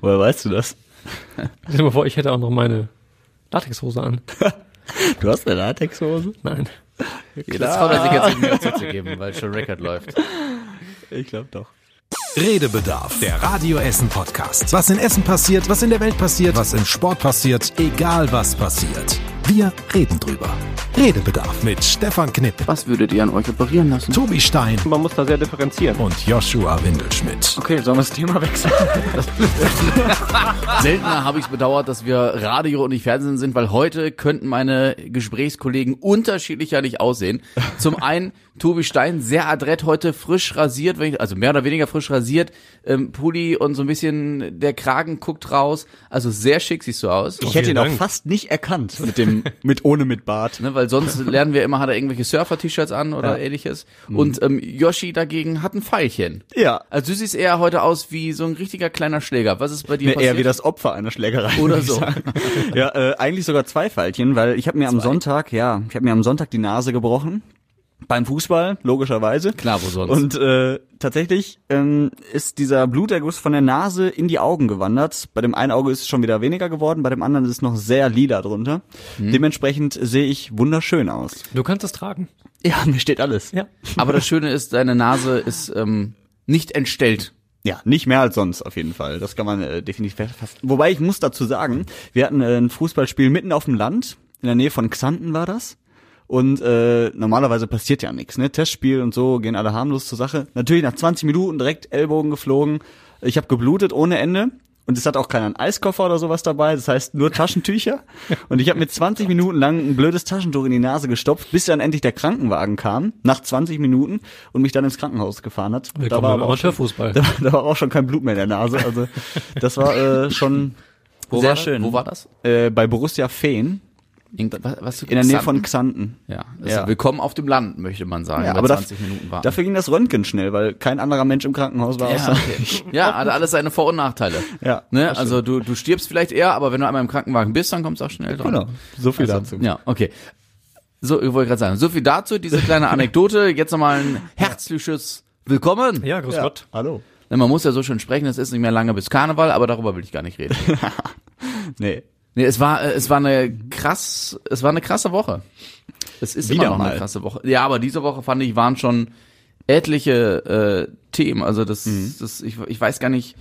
Woher weißt du das? Stell dir mal vor, ich hätte auch noch meine Latexhose an. Du hast eine Latexhose? Nein. Jetzt traut er sich jetzt nicht mehr zuzugeben, weil schon Record läuft. Ich glaube doch. Redebedarf, der Radio Essen Podcast. Was in Essen passiert, was in der Welt passiert, was im Sport passiert, egal was passiert. Wir reden drüber. Redebedarf mit Stefan Knipp, Was würdet ihr an euch operieren lassen? Tobi Stein Man muss da sehr differenzieren. und Joshua Windelschmidt. Okay, sollen wir das Thema wechseln? Seltener habe ich es bedauert, dass wir Radio und nicht Fernsehen sind, weil heute könnten meine Gesprächskollegen unterschiedlicher nicht aussehen. Zum einen Tobi Stein, sehr adrett heute, frisch rasiert, wenn ich- also mehr oder weniger frisch rasiert, ähm, Pulli und so ein bisschen der Kragen guckt raus. Also sehr schick siehst du aus. Ich hätte ihn auch fast nicht erkannt mit dem, mit ohne mit Bart. Ne, weil sonst lernen wir immer, hat er irgendwelche Surfer-T-Shirts an oder Ja. ähnliches. Und ähm, Yoshi dagegen hat ein Pfeilchen. Ja. Also du siehst eher heute aus wie so ein richtiger kleiner Schläger. Was ist bei dir Nee, passiert? eher wie das Opfer einer Schlägerei. Oder so. Ja, äh, eigentlich sogar zwei Pfeilchen, weil ich habe mir am Sonntag, ja, ich habe mir am Sonntag die Nase gebrochen. Beim Fußball, logischerweise. Klar, wo sonst? Und äh, tatsächlich ähm, ist dieser Bluterguss von der Nase in die Augen gewandert. Bei dem einen Auge ist es schon wieder weniger geworden, bei dem anderen ist es noch sehr lila drunter. Hm. Dementsprechend sehe ich wunderschön aus. Du kannst es tragen. Ja, mir steht alles. Ja. Aber das Schöne ist, deine Nase ist ähm, nicht entstellt. Ja, nicht mehr als sonst auf jeden Fall. Das kann man äh, definitiv fast. Wobei ich muss dazu sagen, wir hatten äh, ein Fußballspiel mitten auf dem Land, in der Nähe von Xanten war das. Und äh, normalerweise passiert ja nichts, ne? Testspiel und so gehen alle harmlos zur Sache. Natürlich nach 20 Minuten direkt Ellbogen geflogen. Ich habe geblutet ohne Ende. Und es hat auch keiner einen Eiskoffer oder sowas dabei, das heißt nur Taschentücher. Und ich habe mir 20 Minuten lang ein blödes Taschentuch in die Nase gestopft, bis dann endlich der Krankenwagen kam, nach 20 Minuten, und mich dann ins Krankenhaus gefahren hat. Willkommen war aber auch schon- da, da war auch schon kein Blut mehr in der Nase. Also das war äh, schon Wo sehr war schön. Wo war das? Äh, bei Borussia Feen Irgendwas, was, was in der Nähe von Xanten. Ja, also Ja. willkommen auf dem Land, möchte man sagen. Ja, aber 20 daf- Minuten warten. dafür ging das Röntgen schnell, weil kein anderer Mensch im Krankenhaus war. ja, außer okay. ja, hat alles seine Vor- und Nachteile. Ja, Ne? Also du, du stirbst vielleicht eher, aber wenn du einmal im Krankenwagen bist, dann kommst du auch schnell dran. Genau, so viel Also, dazu. Ja, okay. So, ich wollte gerade sagen, so viel dazu, diese kleine Anekdote. Jetzt nochmal ein herzliches Willkommen. Ja, grüß Ja, Gott. hallo. Man muss ja so schön sprechen, es ist nicht mehr lange bis Karneval, aber darüber will ich gar nicht reden. Nee. Nee, es war, äh, es war eine krass, es war eine krasse Woche. Es ist Wieder immer noch mal. eine krasse Woche. Ja, aber diese Woche fand ich, waren schon etliche äh, Themen. Also das, das ich, ich weiß gar nicht,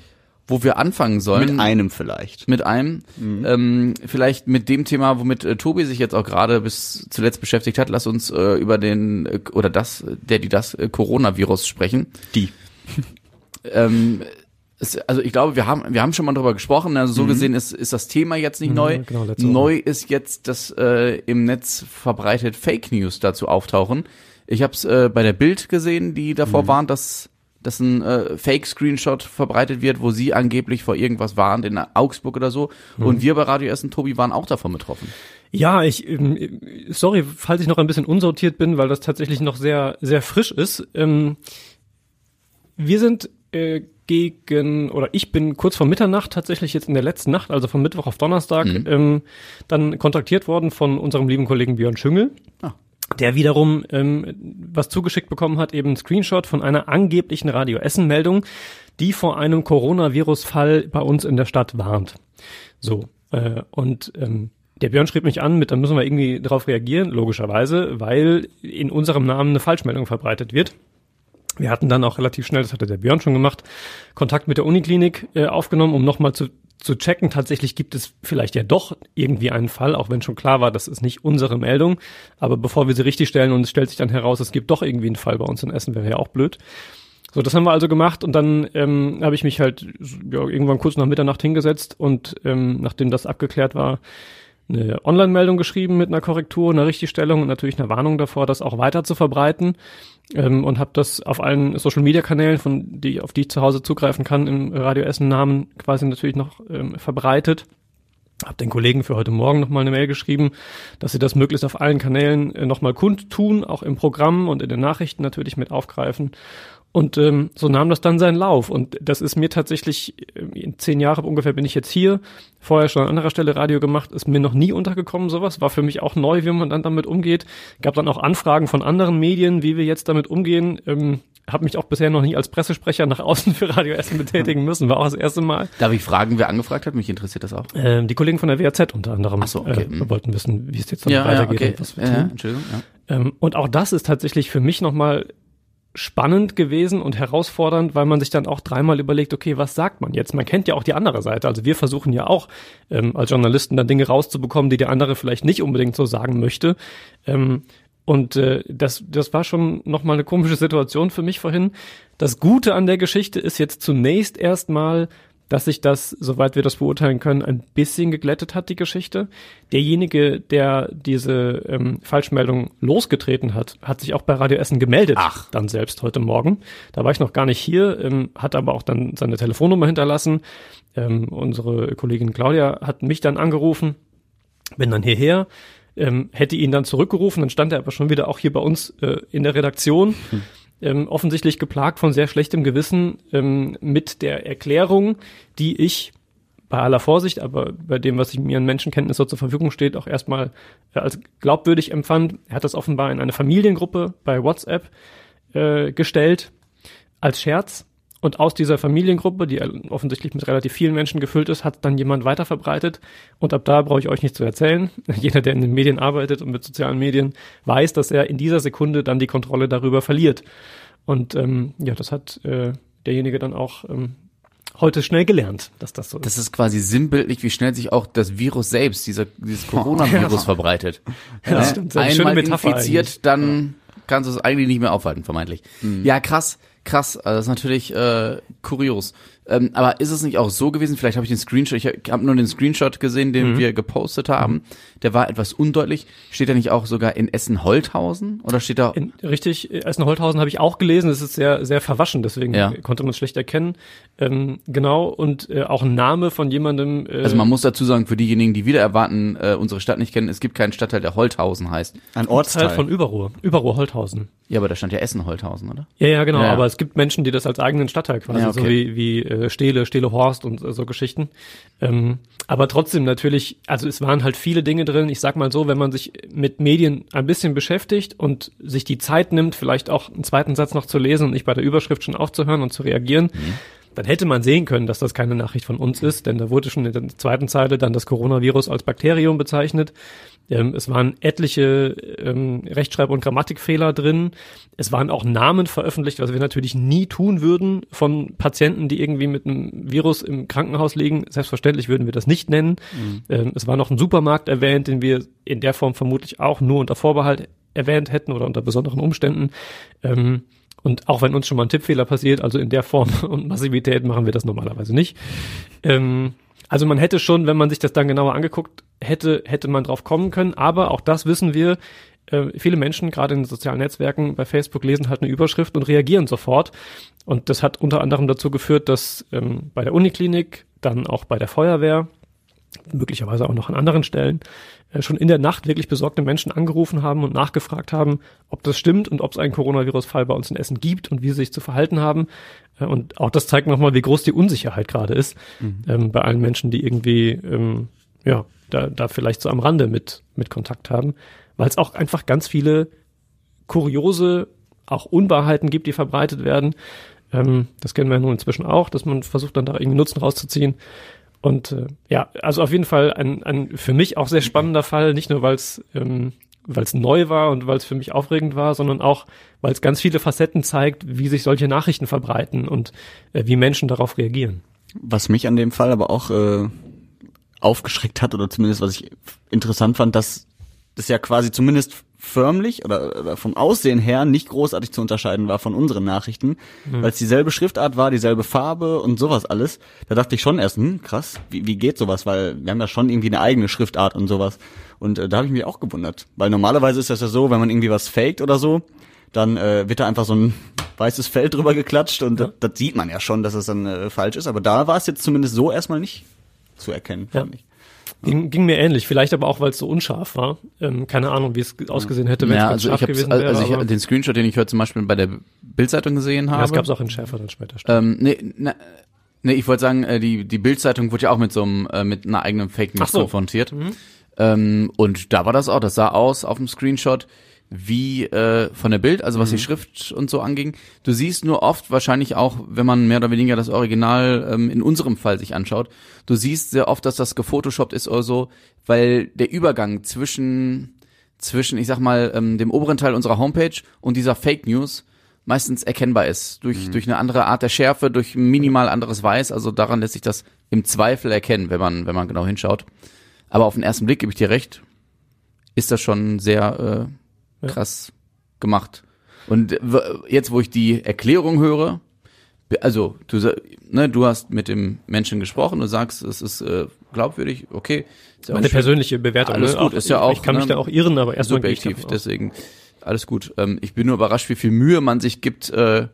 wo wir anfangen sollen. Mit einem vielleicht. Mit einem. Ähm, vielleicht mit dem Thema, womit äh, Tobi sich jetzt auch gerade bis zuletzt beschäftigt hat. Lass uns äh, über den, äh, oder das, der, die das äh, Coronavirus sprechen. Die. Ähm, es, also ich glaube, wir haben, wir haben schon mal drüber gesprochen. Also so gesehen ist, ist das Thema jetzt nicht neu. genau, neu ist jetzt, dass äh, im Netz verbreitet Fake News dazu auftauchen. Ich habe es äh, bei der Bild gesehen, die davor warnt, dass dass ein äh, Fake-Screenshot verbreitet wird, wo sie angeblich vor irgendwas warnt in Augsburg oder so. Und wir bei Radio Essen, Tobi, waren auch davon betroffen. Ja, ich, ähm, sorry, falls ich noch ein bisschen unsortiert bin, weil das tatsächlich noch sehr, sehr frisch ist. Ähm, wir sind äh, gegen, oder ich bin kurz vor Mitternacht tatsächlich jetzt in der letzten Nacht, also von Mittwoch auf Donnerstag, ähm, dann kontaktiert worden von unserem lieben Kollegen Björn Schüngel. Ah. Der wiederum ähm, was zugeschickt bekommen hat, eben ein Screenshot von einer angeblichen Radio Essen-Meldung, die vor einem Coronavirus-Fall bei uns in der Stadt warnt. So, äh, und ähm, der Björn schrieb mich an mit, dann müssen wir irgendwie darauf reagieren, logischerweise, weil in unserem Namen eine Falschmeldung verbreitet wird. Wir hatten dann auch relativ schnell, das hatte der Björn schon gemacht, Kontakt mit der Uniklinik äh, aufgenommen, um nochmal zu, zu checken. Tatsächlich gibt es vielleicht ja doch irgendwie einen Fall, auch wenn schon klar war, das ist nicht unsere Meldung. Aber bevor wir sie richtig stellen und es stellt sich dann heraus, es gibt doch irgendwie einen Fall bei uns in Essen, wäre ja auch blöd. So, das haben wir also gemacht und dann ähm, habe ich mich halt ja, irgendwann kurz nach Mitternacht hingesetzt und ähm, nachdem das abgeklärt war, eine Online-Meldung geschrieben mit einer Korrektur, einer Richtigstellung und natürlich einer Warnung davor, das auch weiter zu verbreiten ähm, und habe das auf allen Social-Media-Kanälen, von die auf die ich zu Hause zugreifen kann, im Radio Essen Namen quasi natürlich noch ähm, verbreitet. Hab den Kollegen für heute Morgen nochmal eine Mail geschrieben, dass sie das möglichst auf allen Kanälen äh, nochmal kundtun, auch im Programm und in den Nachrichten natürlich mit aufgreifen. Und ähm, so nahm das dann seinen Lauf. Und das ist mir tatsächlich, ähm, in zehn Jahren ungefähr bin ich jetzt hier, vorher schon an anderer Stelle Radio gemacht, ist mir noch nie untergekommen sowas, war für mich auch neu, wie man dann damit umgeht. Gab dann auch Anfragen von anderen Medien, wie wir jetzt damit umgehen. Ähm, habe mich auch bisher noch nie als Pressesprecher nach außen für Radio Essen betätigen müssen, war auch das erste Mal. Darf ich fragen, wer angefragt hat? Mich interessiert das auch. Ähm, die Kollegen von der WAZ unter anderem Ach so, okay. äh, Mhm. wollten wissen, wie es jetzt dann weitergeht und was wir Ja, tun. Entschuldigung. Ja. Ähm, und auch das ist tatsächlich für mich nochmal spannend gewesen und herausfordernd, weil man sich dann auch dreimal überlegt, okay, was sagt man jetzt? Man kennt ja auch die andere Seite. Also wir versuchen ja auch ähm, als Journalisten dann Dinge rauszubekommen, die der andere vielleicht nicht unbedingt so sagen möchte. Ähm, und äh, das, das war schon nochmal eine komische Situation für mich vorhin. Das Gute an der Geschichte ist jetzt zunächst erstmal, dass sich das, soweit wir das beurteilen können, ein bisschen geglättet hat, die Geschichte. Derjenige, der diese ähm, Falschmeldung losgetreten hat, hat sich auch bei Radio Essen gemeldet. Ach. Dann selbst heute Morgen. Da war ich noch gar nicht hier, ähm, hat aber auch dann seine Telefonnummer hinterlassen. Ähm, unsere Kollegin Claudia hat mich dann angerufen, bin dann hierher, ähm, hätte ihn dann zurückgerufen, dann stand er aber schon wieder auch hier bei uns äh, in der Redaktion. Ähm, offensichtlich geplagt von sehr schlechtem Gewissen ähm, mit der Erklärung, die ich bei aller Vorsicht, aber bei dem, was ich mir an Menschenkenntnis so zur Verfügung steht, auch erstmal äh, als glaubwürdig empfand. Er hat das offenbar in eine Familiengruppe bei WhatsApp äh, gestellt als Scherz. Und aus dieser Familiengruppe, die offensichtlich mit relativ vielen Menschen gefüllt ist, hat dann jemand weiterverbreitet. Und ab da brauche ich euch nicht zu erzählen. Jeder, der in den Medien arbeitet und mit sozialen Medien, weiß, dass er in dieser Sekunde dann die Kontrolle darüber verliert. Und ähm, ja, das hat äh, derjenige dann auch ähm, heute schnell gelernt, dass das so ist. Das ist quasi sinnbildlich, wie schnell sich auch das Virus selbst, dieser, dieses Coronavirus verbreitet. Ja, das Ne? stimmt. Das ist eine schöne Einmal infiziert, dann kannst du es eigentlich nicht mehr aufhalten, vermeintlich. Ja, krass, krass. Also das ist natürlich äh, kurios. Ähm, aber ist es nicht auch so gewesen, vielleicht habe ich den Screenshot, ich habe nur den Screenshot gesehen, den wir gepostet haben, der war etwas undeutlich. Steht da nicht auch sogar in Essen-Holthausen? Oder steht da... In, richtig, Essen-Holthausen habe ich auch gelesen, es ist sehr, sehr verwaschen, deswegen Ja. konnte man es schlecht erkennen. Ähm, genau, und äh, auch ein Name von jemandem. Äh, also man muss dazu sagen, für diejenigen, die wieder erwarten, äh, unsere Stadt nicht kennen, es gibt keinen Stadtteil, der Holthausen heißt. Ein Teil Ortsteil. von Überruhr, Überruhr-Holthausen. Ja, aber da stand ja Essen-Holthausen, oder? Ja, ja, genau, Ja, ja. aber es gibt Menschen, die das als eigenen Stadtteil quasi, Ja, okay. so wie, wie äh, Stehle, Stehle Horst und äh, so Geschichten. Ähm, aber trotzdem natürlich, also es waren halt viele Dinge drin. Ich sag mal so, wenn man sich mit Medien ein bisschen beschäftigt und sich die Zeit nimmt, vielleicht auch einen zweiten Satz noch zu lesen und nicht bei der Überschrift schon aufzuhören und zu reagieren, dann hätte man sehen können, dass das keine Nachricht von uns ist, denn da wurde schon in der zweiten Zeile dann das Coronavirus als Bakterium bezeichnet. Ähm, es waren etliche ähm, Rechtschreib- und Grammatikfehler drin. Es waren auch Namen veröffentlicht, was wir natürlich nie tun würden von Patienten, die irgendwie mit einem Virus im Krankenhaus liegen. Selbstverständlich würden wir das nicht nennen. Ähm, es war noch ein Supermarkt erwähnt, den wir in der Form vermutlich auch nur unter Vorbehalt erwähnt hätten oder unter besonderen Umständen. Ähm, und auch wenn uns schon mal ein Tippfehler passiert, also in der Form und Massivität machen wir das normalerweise nicht. Ähm, also man hätte schon, wenn man sich das dann genauer angeguckt hätte, hätte man drauf kommen können. Aber auch das wissen wir. Äh, viele Menschen, gerade in den sozialen Netzwerken, bei Facebook lesen halt eine Überschrift und reagieren sofort. Und das hat unter anderem dazu geführt, dass ähm, bei der Uniklinik, dann auch bei der Feuerwehr, möglicherweise auch noch an anderen Stellen, schon in der Nacht wirklich besorgte Menschen angerufen haben und nachgefragt haben, ob das stimmt und ob es einen Coronavirus-Fall bei uns in Essen gibt und wie sie sich zu verhalten haben. Äh, und auch das zeigt nochmal, wie groß die Unsicherheit gerade ist ähm, bei allen Menschen, die irgendwie ähm, ja da, da vielleicht so am Rande mit mit Kontakt haben, weil es auch einfach ganz viele kuriose auch Unwahrheiten gibt, die verbreitet werden. Ähm, das kennen wir ja nun inzwischen auch, dass man versucht dann da irgendwie Nutzen rauszuziehen. Und äh, ja, also auf jeden Fall ein, ein für mich auch sehr spannender Fall, nicht nur weil es ähm, weil es neu war und weil es für mich aufregend war, sondern auch, weil es ganz viele Facetten zeigt, wie sich solche Nachrichten verbreiten und äh, wie Menschen darauf reagieren. Was mich an dem Fall aber auch äh, aufgeschreckt hat oder zumindest was ich interessant fand, dass das ja quasi zumindest förmlich oder, oder vom Aussehen her nicht großartig zu unterscheiden war von unseren Nachrichten, weil es dieselbe Schriftart war, dieselbe Farbe und sowas alles. Da dachte ich schon erst, hm, krass, wie, wie geht sowas, weil wir haben ja schon irgendwie eine eigene Schriftart und sowas. Und äh, da habe ich mich auch gewundert, weil normalerweise ist das ja so, wenn man irgendwie was faked oder so, dann äh, wird da einfach so ein weißes Feld drüber geklatscht und das, das sieht man ja schon, dass es dann äh, falsch ist. Aber da war es jetzt zumindest so erstmal nicht zu erkennen, Ja. fand ich. Ging, ging mir ähnlich, vielleicht aber auch, weil es so unscharf war. Ähm, keine Ahnung, wie es ausgesehen hätte, wenn ja, es also scharf gewesen wäre. also ich den Screenshot, den ich heute zum Beispiel bei der Bildzeitung gesehen habe. ja, das gab es auch in schärfer dann später. Ähm, nee, na, nee, ich wollte sagen, äh, die die Bildzeitung wurde ja auch mit so einem äh, mit einer eigenen Fake News so. konfrontiert. Ähm, und da war das auch, das sah aus auf dem Screenshot wie äh, von der Bild, also was die Schrift und so anging. Du siehst nur oft, wahrscheinlich auch, wenn man mehr oder weniger das Original ähm, in unserem Fall sich anschaut, du siehst sehr oft, dass das gefotoshoppt ist oder so, weil der Übergang zwischen, zwischen, ich sag mal, ähm, dem oberen Teil unserer Homepage und dieser Fake News meistens erkennbar ist. Durch, durch eine andere Art der Schärfe, durch minimal anderes Weiß. Also daran lässt sich das im Zweifel erkennen, wenn man, wenn man genau hinschaut. Aber auf den ersten Blick gebe ich dir recht, ist das schon sehr äh, krass gemacht. Und äh, w- jetzt, wo ich die Erklärung höre, also du, ne, du hast mit dem Menschen gesprochen, du sagst, es ist äh, glaubwürdig, okay. Ist ja auch Meine persönliche Bewertung. Alles ne? gut, ist ja auch, Ich kann mich ne, da auch irren, aber erstmal subjektiv, deswegen alles gut. Ähm, ich bin nur überrascht, wie viel Mühe man sich gibt, äh,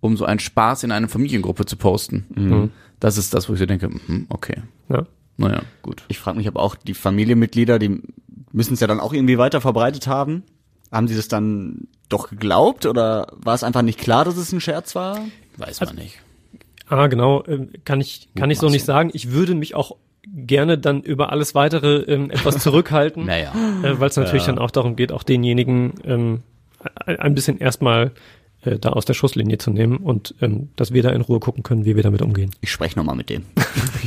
um so einen Spaß in eine Familiengruppe zu posten. Mhm. Das ist das, wo ich so denke, mhm, okay, Ja. naja, gut. Ich frage mich, ob auch die Familienmitglieder, die müssen es ja dann auch irgendwie weiter verbreitet haben. Haben sie das dann doch geglaubt oder war es einfach nicht klar, dass es ein Scherz war? Weiß Also man nicht. Ah, genau, ähm, kann ich, kann ich so nicht sagen. Ich würde mich auch gerne dann über alles weitere ähm, etwas zurückhalten, Naja. äh, weil es natürlich dann auch darum geht, auch denjenigen ähm, ein bisschen erstmal äh, da aus der Schusslinie zu nehmen und ähm, dass wir da in Ruhe gucken können, wie wir damit umgehen. Ich spreche nochmal mit dem.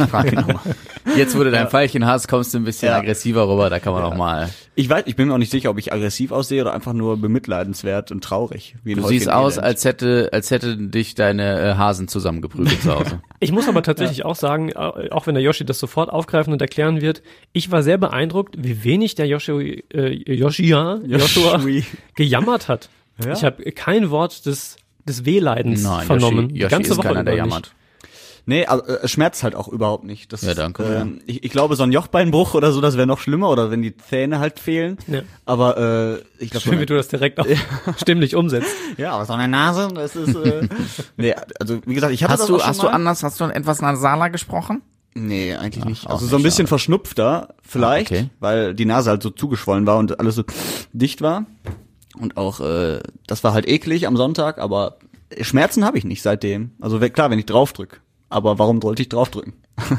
Ich frage ihn nochmal. Jetzt, wo du dein Pfeilchen hast, kommst du ein bisschen Ja. aggressiver rüber, da kann man auch mal. Ich weiß, ich bin mir auch nicht sicher, ob ich aggressiv aussehe oder einfach nur bemitleidenswert und traurig. Du siehst aus, Elend. als hätte, als hätte dich deine äh, Hasen zusammengeprügelt zu Hause. Ich muss aber tatsächlich auch sagen, auch wenn der Yoshi das sofort aufgreifen und erklären wird, ich war sehr beeindruckt, wie wenig der Yoshi, äh, Yoshia, Joshua Yoshi. gejammert hat. Ja. Ich habe kein Wort des, des Wehleidens Nein, vernommen. Yoshi, Die Yoshi ganze ist Woche keiner, der nicht. jammert. Nee, also, äh, es schmerzt halt auch überhaupt nicht. Das, Ja, danke. ähm, ich, ich glaube, so ein Jochbeinbruch oder so, das wäre noch schlimmer oder wenn die Zähne halt fehlen. Ja. Aber äh, ich glaube, Schön, wie du das direkt auch stimmlich umsetzt. ja, aber so eine Nase, das ist. Äh, nee, also wie gesagt, ich das Hast du, auch schon hast du mal. anders, hast du etwas nasaler gesprochen? Nee, eigentlich nicht. auch Also nicht, so ein bisschen schade. verschnupfter vielleicht, Ah, okay. weil die Nase halt so zugeschwollen war und alles so dicht war. Und auch, äh, das war halt eklig am Sonntag, aber Schmerzen habe ich nicht seitdem. Also klar, wenn ich draufdrück. Aber warum sollte ich draufdrücken?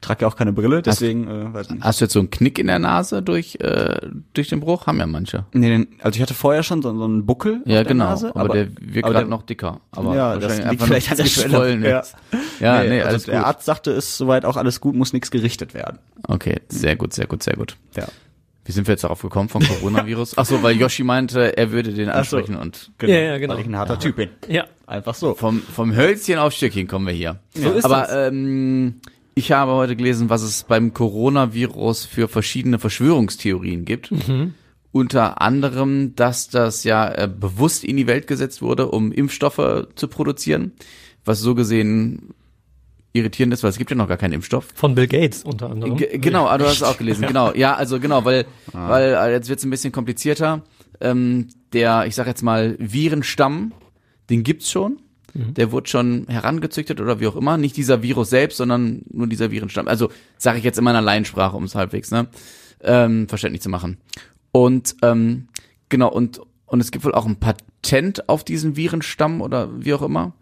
Trag ja auch keine Brille, deswegen äh, weiß ich nicht. Hast du jetzt so einen Knick in der Nase durch, äh, durch den Bruch? Haben ja manche. Nee, also ich hatte vorher schon so, so einen Buckel Ja, der genau. Nase, aber, der wird aber gerade der- noch dicker. Aber ja, das liegt vielleicht an der Stelle. ist. Ja, nee, nee, also der gut. Arzt sagte, ist soweit auch alles gut, muss nichts gerichtet werden. Okay, sehr gut, sehr gut, sehr gut. Ja. Wie sind wir jetzt darauf gekommen vom Coronavirus? Ach so, weil Yoshi meinte, er würde den so. ansprechen und Genau, Ja, ja, genau. Weil ich ein harter Typ bin. Ja. Einfach so. vom, vom Hölzchen auf Stückchen kommen wir hier. So ist Aber das. ähm, ich habe heute gelesen, was es beim Coronavirus für verschiedene Verschwörungstheorien gibt. Unter anderem, dass das ja äh, bewusst in die Welt gesetzt wurde, um Impfstoffe zu produzieren, was so gesehen irritierend ist, weil es gibt ja noch gar keinen Impfstoff. Von Bill Gates unter anderem. G genau, ah, du hast es auch gelesen, genau. Ja, also genau, weil, weil äh, jetzt wird's ein bisschen komplizierter. Ähm, der, ich sag jetzt mal, Virenstamm, den gibt's schon. Der wurde schon herangezüchtet oder wie auch immer. Nicht dieser Virus selbst, sondern nur dieser Virenstamm. Also sage ich jetzt in meiner Laiensprache, um es halbwegs ne, ähm, verständlich zu machen. Und ähm, genau, und, und es gibt wohl auch ein Patent auf diesen Virenstamm oder wie auch immer.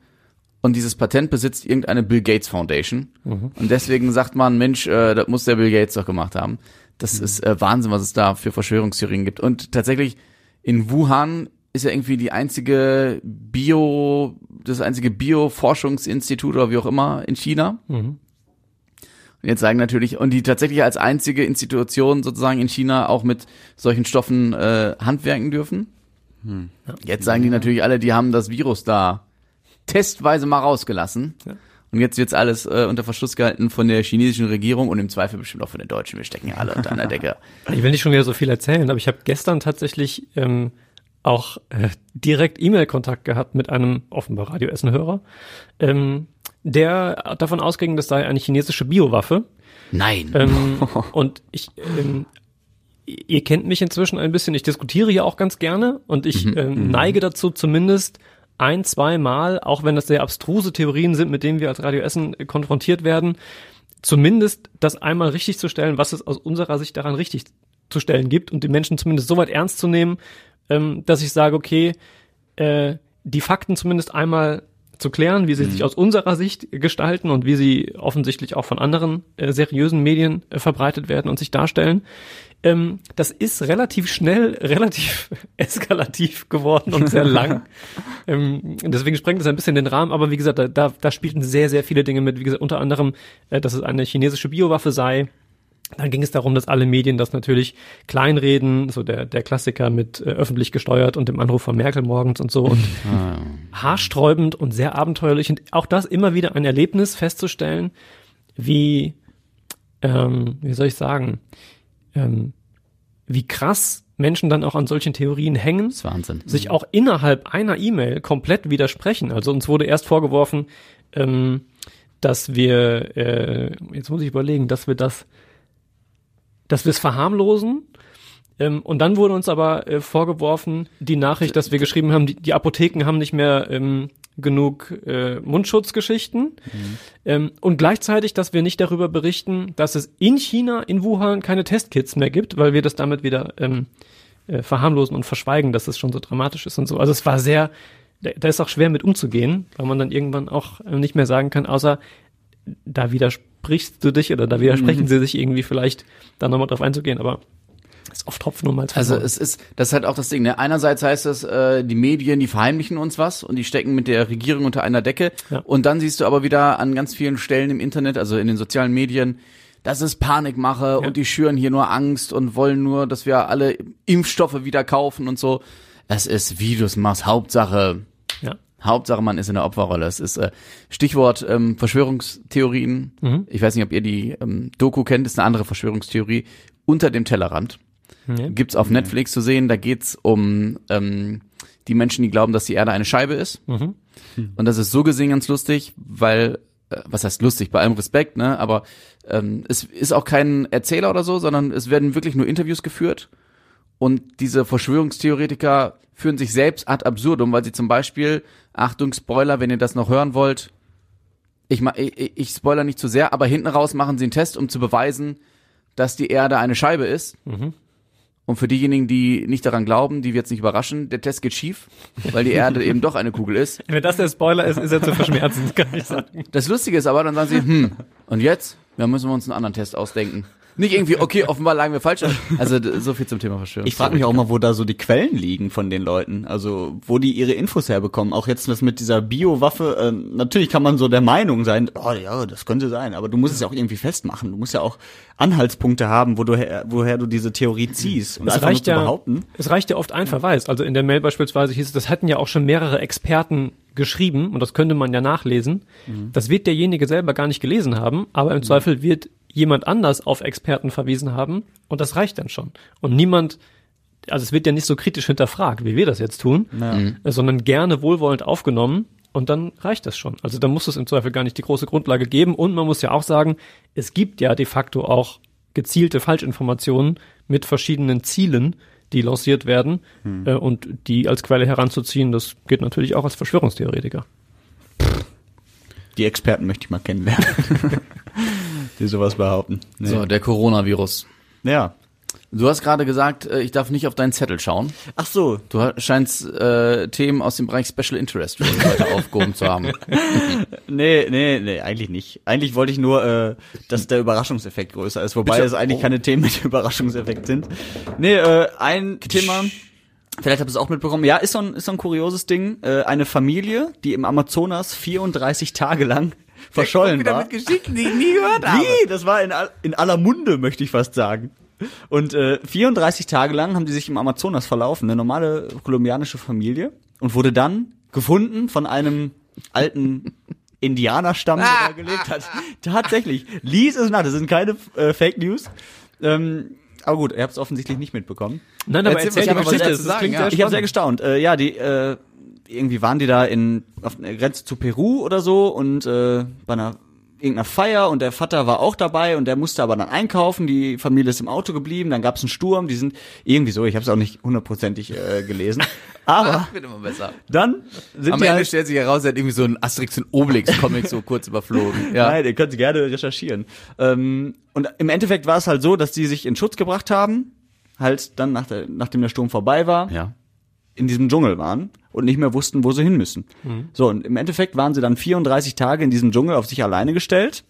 Und dieses Patent besitzt irgendeine Bill Gates Foundation. Und deswegen sagt man, Mensch, äh, das muss der Bill Gates doch gemacht haben. Das ist äh, Wahnsinn, was es da für Verschwörungstheorien gibt. Und tatsächlich in Wuhan ist ja irgendwie die einzige Bio, das einzige Bio-Forschungsinstitut oder wie auch immer in China. Und jetzt sagen natürlich, und die tatsächlich als einzige Institution sozusagen in China auch mit solchen Stoffen äh, handwerken dürfen. Jetzt sagen die natürlich alle, die haben das Virus da testweise mal rausgelassen. Und jetzt wird's alles äh, unter Verschluss gehalten von der chinesischen Regierung und im Zweifel bestimmt auch von den Deutschen. Wir stecken ja alle unter einer Decke. Ich will nicht schon wieder so viel erzählen, aber ich habe gestern tatsächlich ähm, auch äh, direkt E-Mail-Kontakt gehabt mit einem offenbar Radio Essen-Hörer, ähm, der davon ausging, das sei eine chinesische Biowaffe. Nein. Ähm, und ich, ähm, ihr kennt mich inzwischen ein bisschen, ich diskutiere ja auch ganz gerne und ich ähm, neige dazu zumindest ein, zwei Mal, auch wenn das sehr abstruse Theorien sind, mit denen wir als Radio Essen konfrontiert werden, zumindest das einmal richtig zu stellen, was es aus unserer Sicht daran richtig zu stellen gibt und die Menschen zumindest so weit ernst zu nehmen, ähm, dass ich sage, okay, äh, die Fakten zumindest einmal zu klären, wie sie sich aus unserer Sicht gestalten und wie sie offensichtlich auch von anderen äh, seriösen Medien äh, verbreitet werden und sich darstellen. Ähm, das ist relativ schnell, relativ eskalativ geworden und sehr lang. ähm, deswegen sprengt es ein bisschen den Rahmen, aber wie gesagt, da, da, da spielten sehr, sehr viele Dinge mit. Wie gesagt, unter anderem, äh, dass es eine chinesische Biowaffe sei. Dann ging es darum, dass alle Medien das natürlich kleinreden, so der, der Klassiker mit äh, öffentlich gesteuert und dem Anruf von Merkel morgens und so und haarsträubend und sehr abenteuerlich und auch das immer wieder ein Erlebnis festzustellen, wie, ähm, wie soll ich sagen, ähm, wie krass Menschen dann auch an solchen Theorien hängen, sich auch innerhalb einer E-Mail komplett widersprechen. Also uns wurde erst vorgeworfen, ähm, dass wir, äh, jetzt muss ich überlegen, dass wir das, dass wir es verharmlosen. Ähm, und dann wurde uns aber äh, vorgeworfen, die Nachricht, dass wir geschrieben haben, die, die Apotheken haben nicht mehr ähm, genug äh, Mundschutzgeschichten. Ähm, und gleichzeitig, dass wir nicht darüber berichten, dass es in China, in Wuhan, keine Testkits mehr gibt, weil wir das damit wieder ähm, äh, verharmlosen und verschweigen, dass es schon so dramatisch ist und so. Also es war sehr, da, da ist auch schwer mit umzugehen, weil man dann irgendwann auch äh, nicht mehr sagen kann, außer da widersprichst du dich oder da widersprechen sie sich irgendwie vielleicht, da nochmal drauf einzugehen, aber ist oft Tropfen um als Also es ist, das ist halt auch das Ding. Ne? Einerseits heißt es, äh, die Medien, die verheimlichen uns was und die stecken mit der Regierung unter einer Decke. Ja. Und dann siehst du aber wieder an ganz vielen Stellen im Internet, also in den sozialen Medien, dass es Panikmache und die schüren hier nur Angst und wollen nur, dass wir alle Impfstoffe wieder kaufen und so. Es ist, wie du es machst, Hauptsache, ja. Hauptsache man ist in der Opferrolle. Es ist äh, Stichwort ähm, Verschwörungstheorien. Ich weiß nicht, ob ihr die ähm, Doku kennt, ist eine andere Verschwörungstheorie. Unter dem Tellerrand Ja. gibt's auf Netflix zu sehen. Da geht's um ähm, die Menschen, die glauben, dass die Erde eine Scheibe ist. Mhm. Und das ist so gesehen ganz lustig, weil, äh, was heißt lustig, bei allem Respekt, ne? Aber ähm, es ist auch kein Erzähler oder so, sondern es werden wirklich nur Interviews geführt. Und diese Verschwörungstheoretiker führen sich selbst ad absurdum, weil sie zum Beispiel, Achtung, Spoiler, wenn ihr das noch hören wollt, ich, ich, ich spoiler nicht zu sehr, aber hinten raus machen sie einen Test, um zu beweisen, dass die Erde eine Scheibe ist. Und für diejenigen, die nicht daran glauben, die wird's nicht überraschen, der Test geht schief, weil die Erde eben doch eine Kugel ist. Wenn das der Spoiler ist, ist er zu verschmerzen, kann ich sagen. Das Lustige ist aber, dann sagen sie, hm, und jetzt? Ja, müssen wir uns einen anderen Test ausdenken. Nicht irgendwie, okay, offenbar lagen wir falsch. Also so viel zum Thema Verschwörung. Ich frage mich auch mal, wo da so die Quellen liegen von den Leuten. Also wo die ihre Infos herbekommen. Auch jetzt das mit dieser Biowaffe. Äh, natürlich kann man so der Meinung sein, oh ja, das könnte sein. Aber du musst es ja auch irgendwie festmachen. Du musst ja auch Anhaltspunkte haben, wo du her, woher du diese Theorie ziehst. Und Es einfach reicht, nur zu ja, behaupten. es reicht ja oft ein Verweis. Also in der Mail beispielsweise hieß es, das hatten ja auch schon mehrere Experten geschrieben und das könnte man ja nachlesen. Das wird derjenige selber gar nicht gelesen haben, aber im Zweifel wird jemand anders auf Experten verwiesen haben und das reicht dann schon. Und niemand, also es wird ja nicht so kritisch hinterfragt, wie wir das jetzt tun, äh, sondern gerne wohlwollend aufgenommen und dann reicht das schon. Also da muss es im Zweifel gar nicht die große Grundlage geben und man muss ja auch sagen, es gibt ja de facto auch gezielte Falschinformationen mit verschiedenen Zielen, die lanciert werden äh, und die als Quelle heranzuziehen, das geht natürlich auch als Verschwörungstheoretiker. Die Experten möchte ich mal kennenlernen. die sowas behaupten. Nee. so, der Coronavirus. Ja. Du hast gerade gesagt, äh, ich darf nicht auf deinen Zettel schauen. Ach so. Du scheinst äh, Themen aus dem Bereich Special Interest für heute aufgehoben zu haben. Nee, nee, nee, eigentlich nicht. Eigentlich wollte ich nur, äh, dass der Überraschungseffekt größer ist, wobei Bitte. es eigentlich Oh. keine Themen mit Überraschungseffekt sind. Nee, äh, ein Thema, vielleicht habt ihr es auch mitbekommen, ja, ist so ein, ist so ein kurioses Ding. Äh, eine Familie, die im Amazonas 34 Tage lang verschollen war. Geschichten, die ich nie gehört Wie? Das war in, all- in aller Munde, möchte ich fast sagen. Und äh, 34 Tage lang haben die sich im Amazonas verlaufen, eine normale kolumbianische Familie, und wurde dann gefunden von einem alten Indianerstamm, der da gelebt hat. Tatsächlich. Lies es nach, das sind keine äh, Fake News. Ähm, aber gut, ihr habt es offensichtlich nicht mitbekommen. Nein, aber Erzähl, erzähl ich die hab aber Geschichte, was das dazu klingt sagen, ja. sehr Ich habe sehr gestaunt. Äh, ja, die äh, irgendwie waren die da in auf der Grenze zu Peru oder so und äh, bei einer irgendeiner Feier und der Vater war auch dabei und der musste aber dann einkaufen. Die Familie ist im Auto geblieben, dann gab es einen Sturm. Die sind irgendwie so. Ich habe es auch nicht hundertprozentig äh, gelesen, aber dann sind Am die Ende halt, stellt sich heraus, er hat irgendwie so ein Asterix und Obelix Comic so kurz überflogen. Ja. Nein, ihr könnt gerne recherchieren. Ähm, und im Endeffekt war es halt so, dass die sich in Schutz gebracht haben, halt dann nach der, nachdem der Sturm vorbei war. Ja. In diesem Dschungel waren und nicht mehr wussten, wo sie hin müssen. So, und im Endeffekt waren sie dann 34 Tage in diesem Dschungel auf sich alleine gestellt,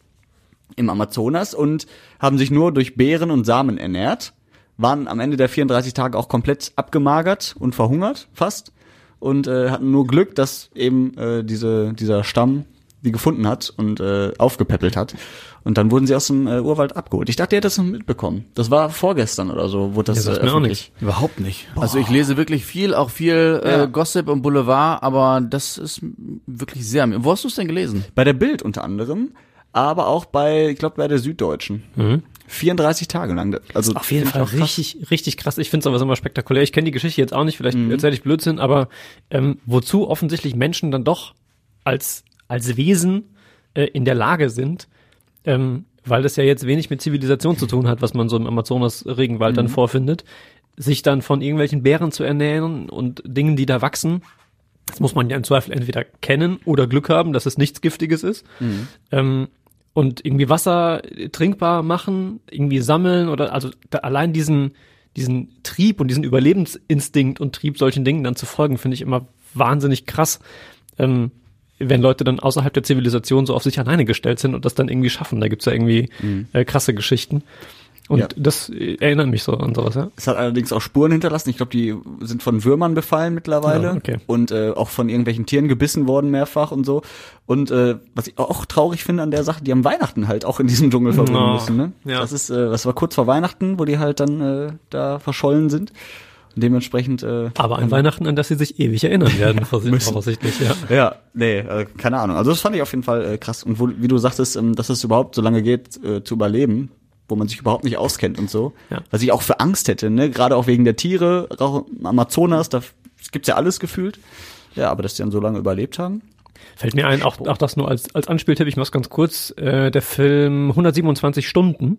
im Amazonas, und haben sich nur durch Beeren und Samen ernährt, waren am Ende der 34 Tage auch komplett abgemagert und verhungert, fast, und äh, hatten nur Glück, dass eben äh, diese, dieser Stamm die gefunden hat und äh, aufgepäppelt hat. Und dann wurden sie aus dem äh, Urwald abgeholt. Ich dachte, ihr hättet das noch mitbekommen. Das war vorgestern oder so, wurde das Ja, äh, mir auch öffentlich. Überhaupt nicht. Also ich lese wirklich viel, auch viel Ja. äh, Gossip und Boulevard, aber das ist wirklich sehr. Wo hast du es denn gelesen? Bei der Bild unter anderem, aber auch bei, ich glaube, bei der Süddeutschen. 34 Tage lang. Also Auf jeden Fall krass. richtig, richtig krass. Ich finde es aber immer spektakulär. Ich kenne die Geschichte jetzt auch nicht, vielleicht Mhm. erzähle ich Blödsinn, aber ähm, wozu offensichtlich Menschen dann doch als, als Wesen äh, in der Lage sind, ähm, weil das ja jetzt wenig mit Zivilisation zu tun hat, was man so im Amazonas-Regenwald Mhm. dann vorfindet, sich dann von irgendwelchen Bären zu ernähren und Dingen, die da wachsen. Das muss man ja im Zweifel entweder kennen oder Glück haben, dass es nichts Giftiges ist. Ähm, und irgendwie Wasser trinkbar machen, irgendwie sammeln oder also da allein diesen diesen Trieb und diesen Überlebensinstinkt und Trieb solchen Dingen dann zu folgen, finde ich immer wahnsinnig krass. Ähm, wenn Leute dann außerhalb der Zivilisation so auf sich alleine gestellt sind und das dann irgendwie schaffen. Da gibt's ja irgendwie äh, krasse Geschichten. Und Ja. das äh, erinnert mich so an sowas, ja. Es hat allerdings auch Spuren hinterlassen. Ich glaube, die sind von Würmern befallen mittlerweile Ja, okay. und äh, auch von irgendwelchen Tieren gebissen worden mehrfach und so. Und äh, was ich auch traurig finde an der Sache, die haben Weihnachten halt auch in diesem Dschungel verbringen Oh, müssen. Ne? ja. Das ist, äh, das war kurz vor Weihnachten, wo die halt dann äh, da verschollen sind. Dementsprechend. Äh, Aber ein Weihnachten, an das sie sich ewig erinnern werden, voraussichtlich, ja. Ja, nee, äh, keine Ahnung. Also das fand ich auf jeden Fall äh, krass. Und wo, wie du sagtest, ähm, dass es überhaupt so lange geht, äh, zu überleben, wo man sich überhaupt nicht auskennt und so. Ja. Was ich auch für Angst hätte, ne? Gerade auch wegen der Tiere, auch Amazonas, da gibt's ja alles gefühlt. Ja, aber dass die dann so lange überlebt haben. Fällt mir ein, auch, auch das nur als, als Anspieltipp, ich mach's ganz kurz, äh, der Film 127 Stunden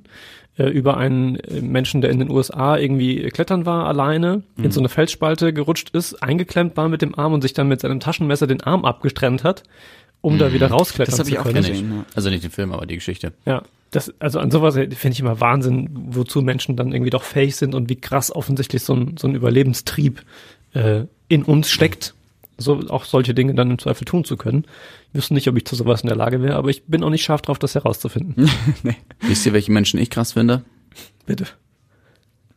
äh, über einen äh, Menschen, der in den USA irgendwie klettern war, alleine, Mhm. in so eine Felsspalte gerutscht ist, eingeklemmt war mit dem Arm und sich dann mit seinem Taschenmesser den Arm abgestrennt hat, um da wieder rausklettern Mhm. Das hab zu ich auch können. gesehen. ja. Also nicht den Film, aber die Geschichte. Ja, das, also an sowas finde ich immer Wahnsinn, wozu Menschen dann irgendwie doch fähig sind und wie krass offensichtlich so ein, so ein Überlebenstrieb äh, in uns steckt, so auch solche Dinge dann im Zweifel tun zu können. Ich wüsste nicht, ob ich zu sowas in der Lage wäre, aber ich bin auch nicht scharf drauf, das herauszufinden. Wisst ihr, welche Menschen ich krass finde? Bitte.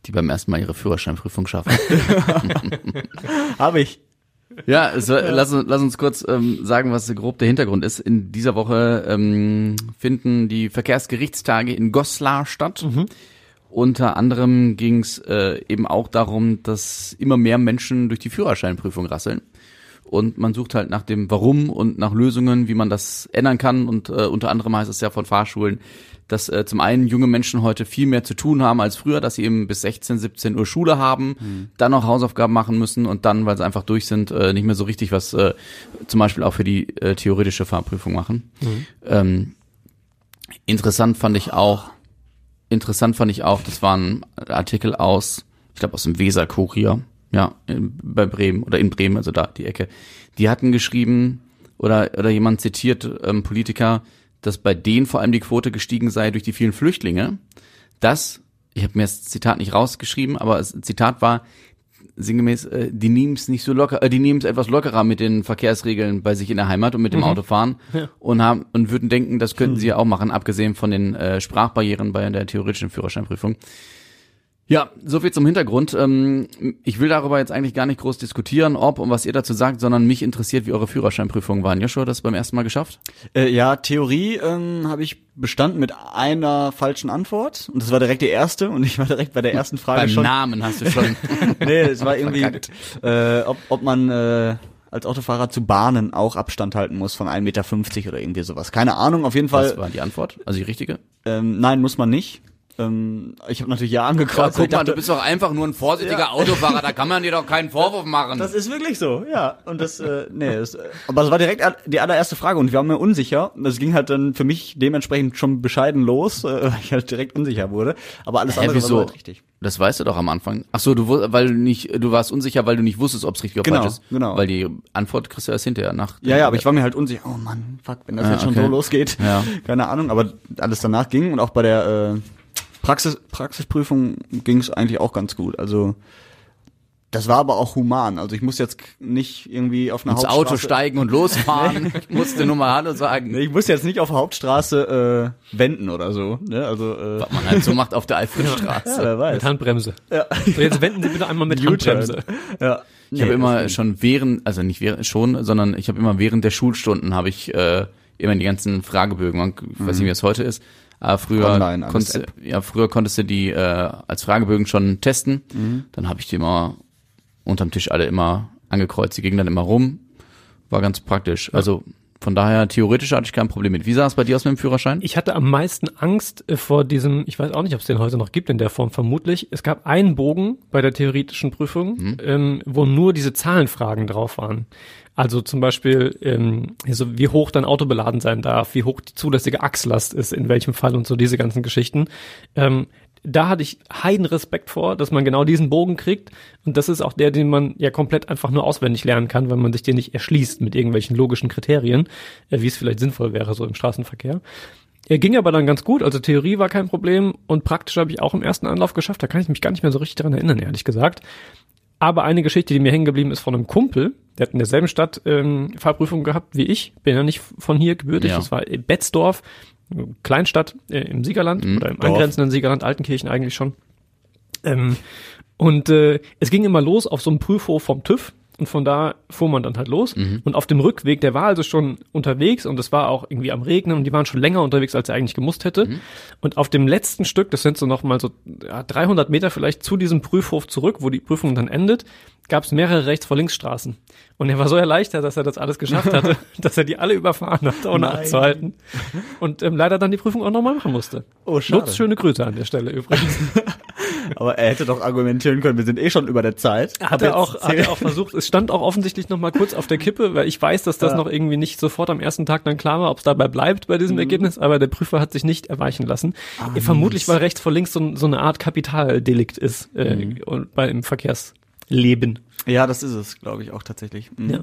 Die beim ersten Mal ihre Führerscheinprüfung schaffen. Habe ich. Ja, es, war- lass, uns- lass uns kurz ähm, sagen, was grob der Hintergrund ist. In dieser Woche ähm, finden die Verkehrsgerichtstage in Goslar statt. Unter anderem ging es äh, eben auch darum, dass immer mehr Menschen durch die Führerscheinprüfung rasseln. Und man sucht halt nach dem Warum und nach Lösungen, wie man das ändern kann. Und äh, unter anderem heißt es ja von Fahrschulen, dass äh, zum einen junge Menschen heute viel mehr zu tun haben als früher, dass sie eben bis 16, 17 Uhr Schule haben, dann noch Hausaufgaben machen müssen und dann, weil sie einfach durch sind, äh, nicht mehr so richtig was äh, zum Beispiel auch für die äh, theoretische Fahrprüfung machen. Ähm, interessant fand ich auch, interessant fand ich auch, das war ein Artikel aus, ich glaube aus dem Weser Kurier, ja, in, bei Bremen oder in Bremen, also da die Ecke. Die hatten geschrieben oder oder jemand zitiert ähm, Politiker, dass bei denen vor allem die Quote gestiegen sei durch die vielen Flüchtlinge. Das, ich habe mir das Zitat nicht rausgeschrieben, aber das Zitat war sinngemäß, äh, die nehmen es nicht so locker, äh, die nehmen es etwas lockerer mit den Verkehrsregeln bei sich in der Heimat und mit dem Autofahren und haben und würden denken, das könnten sie ja auch machen, abgesehen von den äh, Sprachbarrieren bei der theoretischen Führerscheinprüfung. Ja, so viel zum Hintergrund. Ähm, ich will darüber jetzt eigentlich gar nicht groß diskutieren, ob und was ihr dazu sagt, sondern mich interessiert, wie eure Führerscheinprüfungen waren. Joshua, das beim ersten Mal geschafft? Äh, ja, Theorie ähm, habe ich bestanden mit einer falschen Antwort. Und das war direkt die erste. Und ich war direkt bei der ersten Frage Beim schon. Namen hast du schon. Nee, es war irgendwie, äh, ob, ob man äh, als Autofahrer zu Bahnen auch Abstand halten muss von 1,50 Meter oder irgendwie sowas. Keine Ahnung, auf jeden Fall. Was war die Antwort? Also die richtige? Ähm, nein, muss man nicht. Ähm, ich habe natürlich ja angekreuzt. guck Ich mal, dachte, du bist doch einfach nur ein vorsichtiger Autofahrer, da kann man dir doch keinen Vorwurf machen. Das ist wirklich so, ja. Und das, äh, nee, das, äh, aber es war direkt die allererste Frage und wir waren mir unsicher. Das ging halt dann für mich dementsprechend schon bescheiden los, äh, weil ich halt direkt unsicher wurde. Aber alles Hä, andere wieso? war halt richtig. Das weißt du doch am Anfang. Ach so, du weil du nicht, du warst unsicher, weil du nicht wusstest, ob es richtig oder Genau, falsch ist. genau. Weil die Antwort kriegst du erst hinterher nach. Ja, ja, aber ich war mir halt unsicher. Oh Mann, fuck, wenn das Ja, jetzt schon okay. so losgeht. Ja. Keine Ahnung, aber alles danach ging und auch bei der äh, Praxis, Praxisprüfung ging es eigentlich auch ganz gut. Also Das war aber auch human. Also ich muss jetzt nicht irgendwie auf einer Ins Hauptstraße... Auto steigen und losfahren. Ich musste nur mal Hallo sagen. Nee, ich muss jetzt nicht auf der Hauptstraße äh, wenden oder so. Ne? Also äh, Was man halt so macht auf der ja, Alfredstraße. wer Mit weiß. Handbremse. Ja. So, jetzt wenden Sie bitte einmal mit Handbremse. ja. Ich habe immer schon während, also nicht während schon, sondern ich habe immer während der Schulstunden habe ich äh, immer die ganzen Fragebögen. Man, Ich weiß nicht, wie das heute ist. Aber früher Online, konntest, du- ja, früher konntest du die äh, als Fragebögen schon testen. Dann habe ich die immer unterm Tisch alle immer angekreuzt. Die gingen dann immer rum. War ganz praktisch. Also von daher theoretisch hatte ich kein Problem mit. Wie sah es bei dir aus mit dem Führerschein? Ich hatte am meisten Angst äh, vor diesem, ich weiß auch nicht, ob es den heute noch gibt in der Form, vermutlich. Es gab einen Bogen bei der theoretischen Prüfung, ähm, wo nur diese Zahlenfragen drauf waren. Also zum Beispiel, ähm, also wie hoch dein Auto beladen sein darf, wie hoch die zulässige Achslast ist, in welchem Fall und so diese ganzen Geschichten. Ähm, da hatte ich heiden Respekt vor, dass man genau diesen Bogen kriegt. Und das ist auch der, den man ja komplett einfach nur auswendig lernen kann, weil man sich den nicht erschließt mit irgendwelchen logischen Kriterien, äh, wie es vielleicht sinnvoll wäre, so im Straßenverkehr. Er ging aber dann ganz gut, also Theorie war kein Problem und praktisch habe ich auch im ersten Anlauf geschafft. Da kann ich mich gar nicht mehr so richtig dran erinnern, ehrlich gesagt. Aber eine Geschichte, die mir hängen geblieben ist von einem Kumpel, der hat in derselben Stadt ähm, Fahrprüfung gehabt wie ich, bin ja nicht von hier gebürtig, Ja. das war Betzdorf, Kleinstadt äh, im Siegerland oder im Dorf. angrenzenden Siegerland, Altenkirchen eigentlich schon. Ähm, und äh, es ging immer los auf so einem Prüfhof vom TÜV und von da fuhr man dann halt los. Und auf dem Rückweg, der war also schon unterwegs und es war auch irgendwie am Regnen und die waren schon länger unterwegs, als er eigentlich gemusst hätte. Und auf dem letzten Stück, das sind so noch mal so ja, 300 Meter vielleicht zu diesem Prüfhof zurück, wo die Prüfung dann endet, gab es mehrere rechts vor links Straßen. Und er war so erleichtert, dass er das alles geschafft hatte, dass er die alle überfahren hat, ohne Nein. anzuhalten. Und ähm, leider dann die Prüfung auch nochmal machen musste. Oh, schade. Lutz, schöne Grüße an der Stelle übrigens. Aber er hätte doch argumentieren können, wir sind eh schon über der Zeit. Hat er auch, hat er auch versucht. Es stand auch offensichtlich noch mal kurz auf der Kippe, weil ich weiß, dass das Ja. noch irgendwie nicht sofort am ersten Tag dann klar war, ob es dabei bleibt bei Mhm. diesem Ergebnis, aber der Prüfer hat sich nicht erweichen lassen. Ah, Vermutlich, weil rechts vor links so, so eine Art Kapitaldelikt ist äh, Mhm. und bei im Verkehrsleben. Ja, das ist es, glaube ich, auch tatsächlich. Mhm. Ja.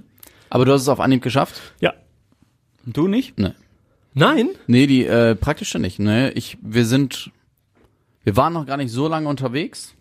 Aber du hast es auf Anhieb geschafft? Ja. Du nicht? Nee. Nein? Nee, die äh, praktisch nicht. Ne, ich, wir sind, wir waren noch gar nicht so lange unterwegs.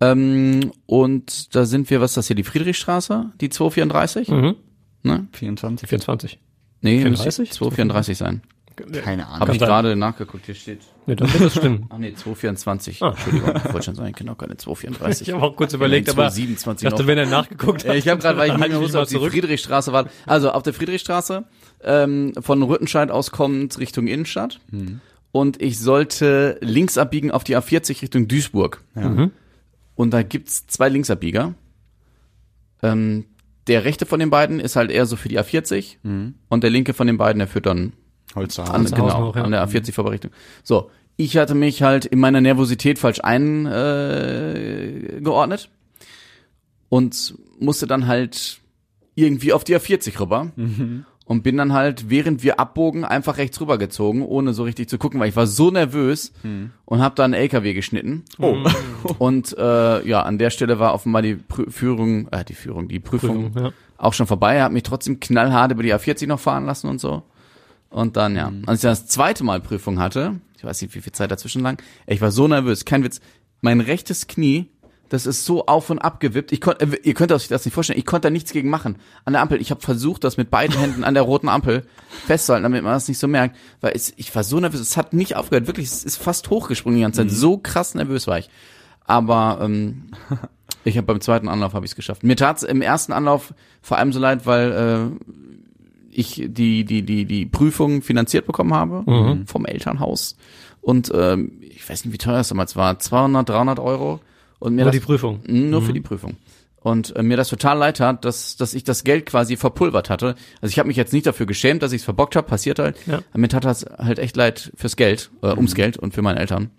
Ähm, und da sind wir, was ist das hier, die Friedrichstraße, die 234? Mhm. Ne? 24. 24. Nee, 34? müsste 234 sein. Keine Ahnung. Habe ich gerade nachgeguckt, hier steht. Ja, dann wird das stimmen. Ach nee, 224. Ah. Entschuldigung, ich wollte schon sagen, ich kenne auch keine 234. Ich habe auch kurz überlegt, aber ich 227 dachte, noch. wenn er nachgeguckt hat. Ich habe gerade, weil ich nicht mehr wusste, ob die mal zurück. Friedrichstraße war. Also auf der Friedrichstraße ähm, von Rüttenscheid aus kommend Richtung Innenstadt. Und ich sollte links abbiegen auf die A40 Richtung Duisburg. Mhm. Und da gibt's zwei Linksabbieger. Ähm, der rechte von den beiden ist halt eher so für die A40 und der linke von den beiden, der führt dann Holzer. an, Holzhausen genau, auch, ja. an der A40 Vorrichtung. So, ich hatte mich halt in meiner Nervosität falsch eingeordnet äh, geordnet und musste dann halt irgendwie auf die A40 rüber und bin dann halt, während wir abbogen, einfach rechts rübergezogen, ohne so richtig zu gucken, weil ich war so nervös und habe dann einen LKW geschnitten. Oh. Und äh, ja, an der Stelle war offenbar die Prü Führung, äh, die Führung, die Prüfung, Prüfung, ja. auch schon vorbei. Er hat mich trotzdem knallhart über die A40 noch fahren lassen und so. Und dann, ja, als ich dann das zweite Mal Prüfung hatte, ich weiß nicht, wie viel Zeit dazwischen lang, ich war so nervös, kein Witz, mein rechtes Knie, das ist so auf und ab gewippt. Ich konnte, äh, ihr könnt euch das nicht vorstellen, ich konnte da nichts gegen machen. An der Ampel, ich habe versucht, das mit beiden Händen an der roten Ampel festzuhalten, damit man das nicht so merkt, weil es, ich war so nervös, es hat nicht aufgehört, wirklich, es ist fast hochgesprungen die ganze Zeit, so krass nervös war ich. Aber ähm, ich habe beim zweiten Anlauf habe ich es geschafft. Mir tat's im ersten Anlauf vor allem so leid, weil äh, ich die die die die Prüfung finanziert bekommen habe Mhm. vom Elternhaus und ähm, ich weiß nicht wie teuer das damals war 200 300 Euro und mir Nur das, die Prüfung. Nur für die Prüfung und äh, mir das total leid hat, dass dass ich das Geld quasi verpulvert hatte. Also ich habe mich jetzt nicht dafür geschämt, dass ich es verbockt habe, passiert halt. Ja. Aber mir tat das halt echt leid fürs Geld, äh, ums Geld und für meine Eltern.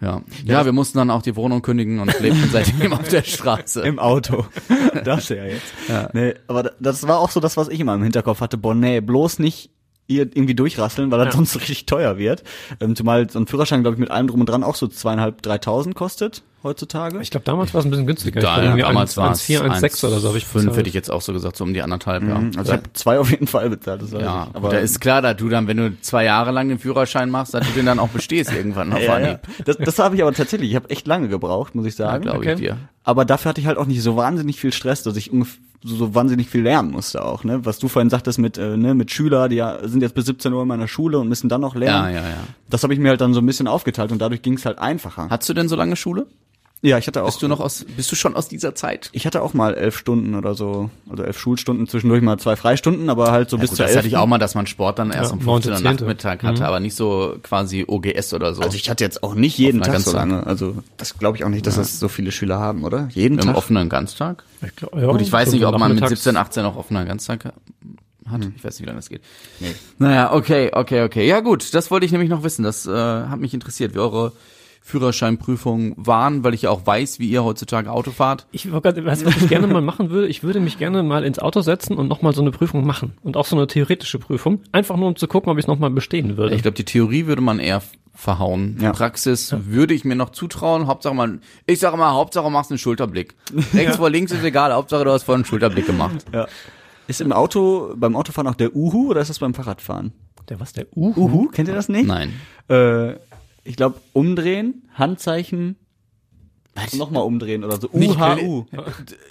Ja. Ja, wir mussten dann auch die Wohnung kündigen und lebten seitdem auf der Straße. Im Auto. das ja jetzt. Nee, aber da- das war auch so das, was ich immer im Hinterkopf hatte. Boah, nee, bloß nicht ihr irgendwie durchrasseln, weil das Ja. sonst richtig teuer wird. Ähm, zumal so ein Führerschein, glaube ich, mit allem drum und dran auch so zweieinhalb, dreitausend kostet. Heutzutage. Ich glaube, damals war es ein bisschen günstiger. Da, ich glaube, irgendwie damals war es 1,4, 1,6 oder so habe ich fünf bezahlt. hätte ich jetzt auch so gesagt, so um die anderthalb, ja. Mhm, also ich habe zwei auf jeden Fall bezahlt. Das ja, aber da ist klar, dass du dann, wenn du zwei Jahre lang den Führerschein machst, dass du den dann auch bestehst irgendwann auf ja, ja. Das, das habe ich aber tatsächlich. Ich habe echt lange gebraucht, muss ich Ja, sagen. glaube Okay. ich dir. Aber dafür hatte ich halt auch nicht so wahnsinnig viel Stress, dass ich ungef- so, wahnsinnig viel lernen musste auch, ne? Was du vorhin sagtest mit, äh, ne, mit Schüler, die ja, sind jetzt bis 17 Uhr in meiner Schule und müssen dann noch Ja, lernen. ja, ja. Das habe ich mir halt dann so ein bisschen aufgeteilt und dadurch ging es halt einfacher. Hast du denn so lange Schule? Ja, ich hatte auch. Bist du noch aus, bist du schon aus dieser Zeit? Ich hatte auch mal elf Stunden oder so, also elf Schulstunden, zwischendurch mal zwei Freistunden, aber halt so bis Gut, zur das hatte ich auch mal, dass man Sport dann erst Ja, um 15 Uhr 19. Nachmittag hatte, aber nicht so quasi OGS oder so. Also ich hatte jetzt auch nicht jeden Tag so lange. Also das glaube ich auch nicht, dass das so viele Schüler haben, oder? Jeden Im Tag. offenen Ganztag? Ich glaub, ja, Gut, ich weiß nicht, ob man mit nachmittags- 17, 18 auch offener Ganztag hat. Ich weiß nicht, wie lange das geht. Naja, okay, okay, okay. Ja gut, das wollte ich nämlich noch wissen. Das äh, hat mich interessiert, wie eure Führerscheinprüfungen waren, weil ich ja auch weiß, wie ihr heutzutage Auto fahrt. Ich was ich gerne mal machen würde? Ich würde mich gerne mal ins Auto setzen und nochmal so eine Prüfung machen. Und auch so eine theoretische Prüfung. Einfach nur, um zu gucken, ob ich es nochmal bestehen würde. Ich glaube, die Theorie würde man eher verhauen. Ja. Praxis würde ich mir noch zutrauen. Hauptsache man, ich sage mal, Hauptsache du machst einen Schulterblick. Rechts vor links ist egal, Hauptsache du hast vorhin einen Schulterblick gemacht. Ja. Ist im Auto, beim Autofahren auch der Uhu oder ist das beim Fahrradfahren? Der was, der Uhu? Uhu, kennt ihr das nicht? Nein. Äh, ich glaube, umdrehen, Handzeichen, Was? nochmal umdrehen oder so. UHU.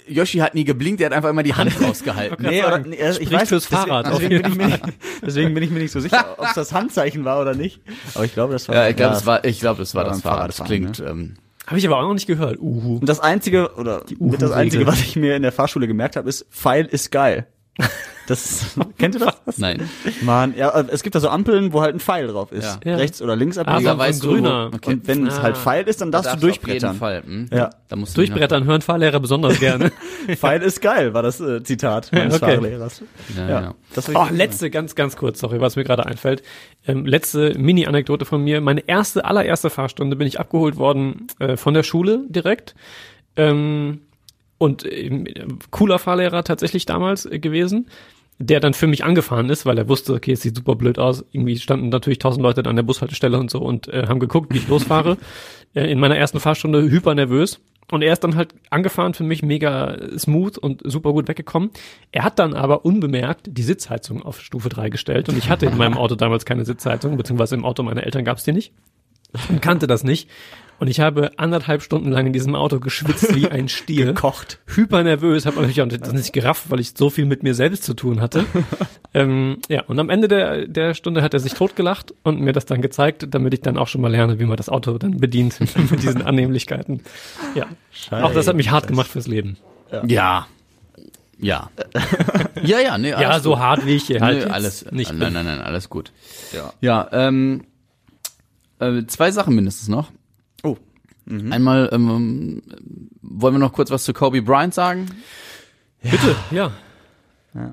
Yoshi hat nie geblinkt, er hat einfach immer die Hand rausgehalten. Nee, oder, nee, also ich weiß, fürs deswegen- Fahrrad, auf Deswegen bin, ich mir nicht, deswegen bin ich mir nicht so sicher, ob es das Handzeichen war oder nicht. Aber ich glaube, das war. Ja, ich glaube, das war, ich glaube, das war das Fahrrad. Das klingt, ähm, Habe ich aber auch noch nicht gehört. Uhu. Und das einzige oder mit das einzige, was ich mir in der Fahrschule gemerkt habe, ist Pfeil ist geil. Das kennt ihr das? nein. Mann, ja, äh, es gibt da so Ampeln, wo halt ein Pfeil drauf ist. Ja. Ja. Rechts oder links Ah, abbiegen. du, wo- grüner. okay. Und wenn es Ah. halt Pfeil ist, dann darfst, Darfst du Auf jeden durchbrettern. Fall. Hm? Ja. Da musst du Durchbrettern hören Fahrlehrer besonders gerne. Pfeil ist geil, war das äh, Zitat meines Okay. Fahrlehrers. noch- Ja, Ja, ja. das Oh, letzte, ganz, ganz kurz, sorry, was mir gerade einfällt. Ähm, letzte Mini-Anekdote von mir. Meine erste, allererste Fahrstunde bin ich abgeholt worden äh, von der Schule direkt. Ähm, und ähm, cooler Fahrlehrer tatsächlich damals äh, gewesen, der dann für mich angefahren ist, weil er wusste, okay, es sieht super blöd aus. Irgendwie standen natürlich tausend Leute an der Bushaltestelle und so und äh, haben geguckt, wie ich losfahre. äh, in meiner ersten Fahrstunde hyper nervös. Und er ist dann halt angefahren für mich mega smooth und super gut weggekommen. Er hat dann aber unbemerkt die Sitzheizung auf Stufe 3 gestellt und ich hatte in meinem Auto damals keine Sitzheizung, beziehungsweise im Auto meiner Eltern gab es die nicht und kannte das nicht. Und ich habe anderthalb Stunden lang in diesem Auto geschwitzt wie ein Stier. Gekocht. Hyper nervös, habe natürlich auch das nicht gerafft, weil ich so viel mit mir selbst zu tun hatte. ähm, ja, und am Ende der, der Stunde hat er sich totgelacht und mir das dann gezeigt, damit ich dann auch schon mal lerne, wie man das Auto dann bedient mit diesen Annehmlichkeiten. Ja, auch das hat mich hart gemacht fürs Leben. Ja. Ja. ja, ja, nee, ja, alles so gut. hart wie ich hier halt jetzt alles, nicht nein, bin. nein, nein, alles gut. Ja. Ja, ähm, äh, zwei Sachen mindestens noch. Oh. Einmal ähm, wollen wir noch kurz was zu Kobe Bryant sagen. Bitte, ja.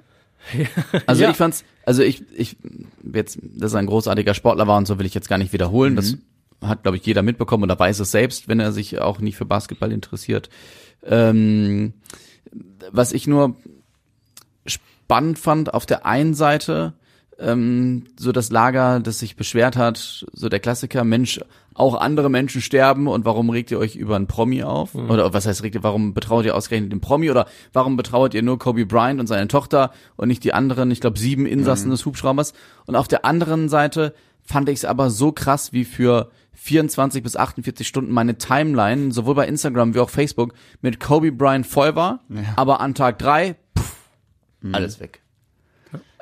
Also Ja. ich fand's, also ich, ich jetzt, dass er ein großartiger Sportler war und so will ich jetzt gar nicht wiederholen. Das hat, glaube ich, jeder mitbekommen oder weiß es selbst, wenn er sich auch nicht für Basketball interessiert. Ähm, was ich nur spannend fand, auf der einen Seite ähm, so das Lager, das sich beschwert hat, so der Klassiker, Mensch, auch andere Menschen sterben und warum regt ihr euch über einen Promi auf? Oder was heißt regt ihr, warum betrauert ihr ausgerechnet den Promi oder warum betrauert ihr nur Kobe Bryant und seine Tochter und nicht die anderen, ich glaube sieben Insassen des Hubschraubers? Und auf der anderen Seite fand ich es aber so krass, wie für 24 bis 48 Stunden meine Timeline, sowohl bei Instagram wie auch Facebook, mit Kobe Bryant voll war, aber an Tag drei, pff, alles weg.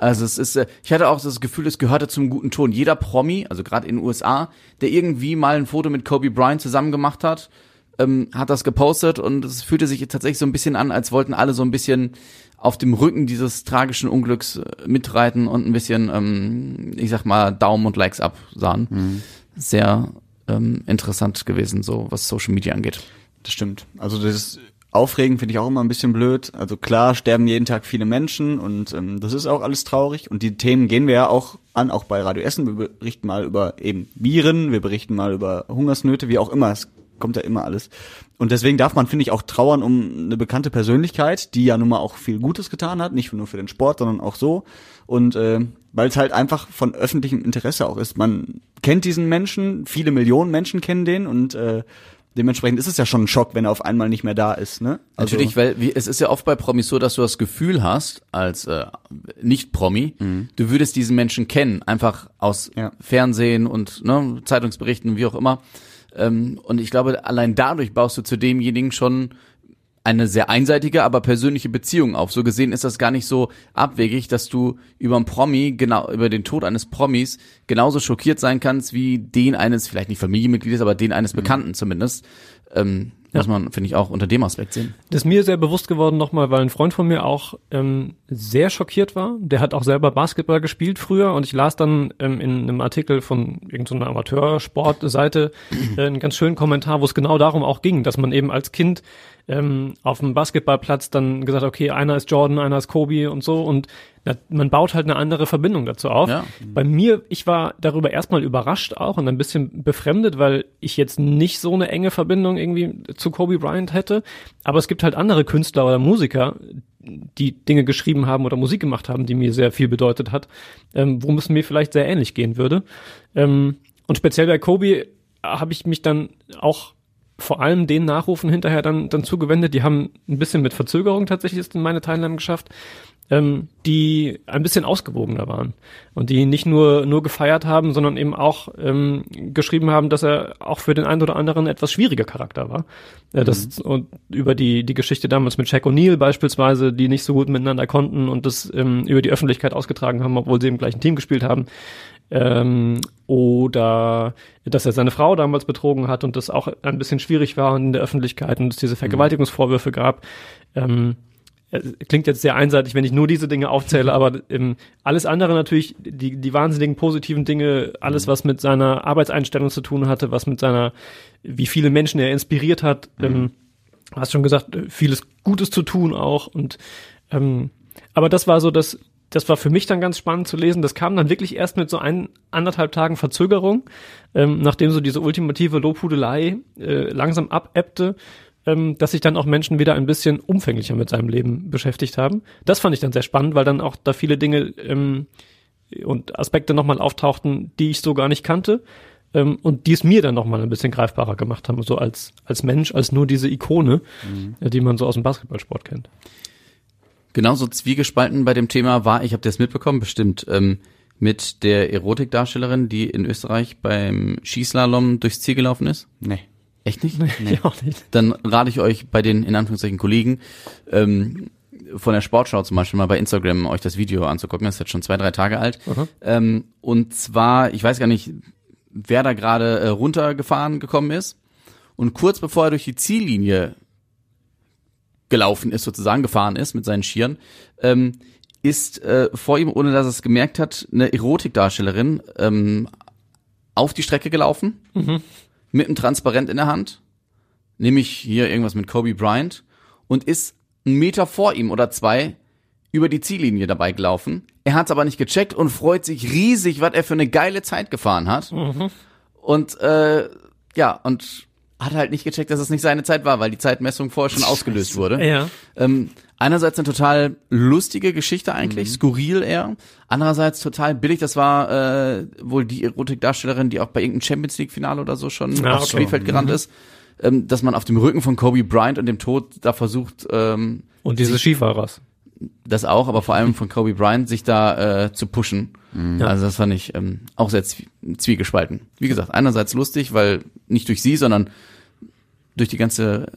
Also es ist, äh, ich hatte auch das Gefühl, es gehörte zum guten Ton. Jeder Promi, also gerade in den USA, der irgendwie mal ein Foto mit Kobe Bryant zusammen gemacht hat, ähm, hat das gepostet und es fühlte sich tatsächlich so ein bisschen an, als wollten alle so ein bisschen auf dem Rücken dieses tragischen Unglücks äh, mitreiten und ein bisschen, ähm, ich sag mal, Daumen und Likes absahen. Sehr ähm, interessant gewesen, so was Social Media angeht. Das stimmt. Also das ist aufregend finde ich auch immer ein bisschen blöd. Also klar sterben jeden Tag viele Menschen und ähm, das ist auch alles traurig. Und die Themen gehen wir ja auch an, auch bei Radio Essen. Wir berichten mal über eben Viren, wir berichten mal über Hungersnöte, wie auch immer. Es kommt ja immer alles. Und deswegen darf man, finde ich, auch trauern um eine bekannte Persönlichkeit, die ja nun mal auch viel Gutes getan hat, nicht nur für den Sport, sondern auch so. Und äh, weil es halt einfach von öffentlichem Interesse auch ist. Man kennt diesen Menschen, viele Millionen Menschen kennen den und äh, Dementsprechend ist es ja schon ein Schock, wenn er auf einmal nicht mehr da ist, ne? Also, Natürlich, weil wie, es ist ja oft bei Promis so, dass du das Gefühl hast, als äh, Nicht-Promi, du würdest diesen Menschen kennen, einfach aus Ja. Fernsehen und ne, Zeitungsberichten, wie auch immer. Ähm, und ich glaube, allein dadurch baust du zu demjenigen schon eine sehr einseitige, aber persönliche Beziehung auf. So gesehen ist das gar nicht so abwegig, dass du über einen Promi, genau, über den Tod eines Promis genauso schockiert sein kannst wie den eines, vielleicht nicht Familienmitgliedes, aber den eines Bekannten zumindest. Ähm, Muss man, finde ich, auch unter dem Aspekt sehen. Das ist mir sehr bewusst geworden nochmal, weil ein Freund von mir auch ähm, sehr schockiert war. Der hat auch selber Basketball gespielt früher und ich las dann ähm, in einem Artikel von irgendeiner Amateursportseite äh, einen ganz schönen Kommentar, wo es genau darum auch ging, dass man eben als Kind ähm, auf dem Basketballplatz dann gesagt, okay, einer ist Jordan, einer ist Kobe und so und na, man baut halt eine andere Verbindung dazu auf. Ja. Bei mir, ich war darüber erstmal überrascht auch und ein bisschen befremdet, weil ich jetzt nicht so eine enge Verbindung irgendwie zu Kobe Bryant hätte. Aber es gibt halt andere Künstler oder Musiker, die Dinge geschrieben haben oder Musik gemacht haben, die mir sehr viel bedeutet hat, ähm, worum es mir vielleicht sehr ähnlich gehen würde. Ähm, und speziell bei Kobe habe ich mich dann auch vor allem den Nachrufen hinterher dann, dann zugewendet. Die haben ein bisschen mit Verzögerung tatsächlich es in meine Teilnahme geschafft, ähm, die ein bisschen ausgewogener waren und die nicht nur, nur gefeiert haben, sondern eben auch ähm, geschrieben haben, dass er auch für den einen oder anderen etwas schwieriger Charakter war. Ja, das, Und über die, die Geschichte damals mit Shaq O'Neal beispielsweise, die nicht so gut miteinander konnten und das ähm, über die Öffentlichkeit ausgetragen haben, obwohl sie im gleichen Team gespielt haben ähm, oder dass er seine Frau damals betrogen hat und das auch ein bisschen schwierig war in der Öffentlichkeit und es diese Vergewaltigungsvorwürfe gab. Ähm, klingt jetzt sehr einseitig, wenn ich nur diese Dinge aufzähle, aber ähm, alles andere natürlich, die, die wahnsinnigen positiven Dinge, alles, was mit seiner Arbeitseinstellung zu tun hatte, was mit seiner, wie viele Menschen er inspiriert hat, ähm, hast schon gesagt, vieles Gutes zu tun auch und ähm, aber das war so das, das war für mich dann ganz spannend zu lesen. Das kam dann wirklich erst mit so ein, anderthalb Tagen Verzögerung, ähm, nachdem so diese ultimative Lobhudelei äh, langsam abebbte, ähm, dass sich dann auch Menschen wieder ein bisschen umfänglicher mit seinem Leben beschäftigt haben. Das fand ich dann sehr spannend, weil dann auch da viele Dinge ähm, und Aspekte nochmal auftauchten, die ich so gar nicht kannte. Ähm, und die es mir dann nochmal ein bisschen greifbarer gemacht haben, so als, als Mensch, als nur diese Ikone, äh, die man so aus dem Basketballsport kennt. Genauso zwiegespalten bei dem Thema war, ich habe das mitbekommen, bestimmt, ähm, mit der Erotikdarstellerin, die in Österreich beim Skislalom durchs Ziel gelaufen ist. nee. Echt nicht? Nee. Ich auch nicht. Dann rate ich euch bei den, in Anführungszeichen, Kollegen, ähm, von der Sportschau zum Beispiel mal bei Instagram euch das Video anzugucken. Das ist jetzt schon zwei, drei Tage alt. Ähm, und zwar, ich weiß gar nicht, wer da gerade äh, runtergefahren gekommen ist. Und kurz bevor er durch die Ziellinie gelaufen ist, sozusagen gefahren ist mit seinen Skiern, ähm, ist äh, vor ihm, ohne dass er es gemerkt hat, eine Erotikdarstellerin ähm, auf die Strecke gelaufen, mit einem Transparent in der Hand, nämlich hier irgendwas mit Kobe Bryant, und ist einen Meter vor ihm oder zwei über die Ziellinie dabei gelaufen. Er hat es aber nicht gecheckt und freut sich riesig, was er für eine geile Zeit gefahren hat. Und äh, ja, und hat halt nicht gecheckt, dass es nicht seine Zeit war, weil die Zeitmessung vorher schon ausgelöst wurde. Ja. Ähm, einerseits eine total lustige Geschichte eigentlich, skurril eher. Andererseits total billig. Das war äh, wohl die Erotikdarstellerin, die auch bei irgendeinem Champions League Finale oder so schon Ah, aufs. Spielfeld gerannt ist. Ähm, dass man auf dem Rücken von Kobe Bryant und dem Tod da versucht, ähm, Und diese Skifahrers. das auch, aber vor allem von Kobe Bryant sich da äh, zu pushen. Ja. Also das fand ich ähm, auch sehr zwie zwiegespalten. Wie gesagt, einerseits lustig, weil nicht durch sie, sondern durch die ganze.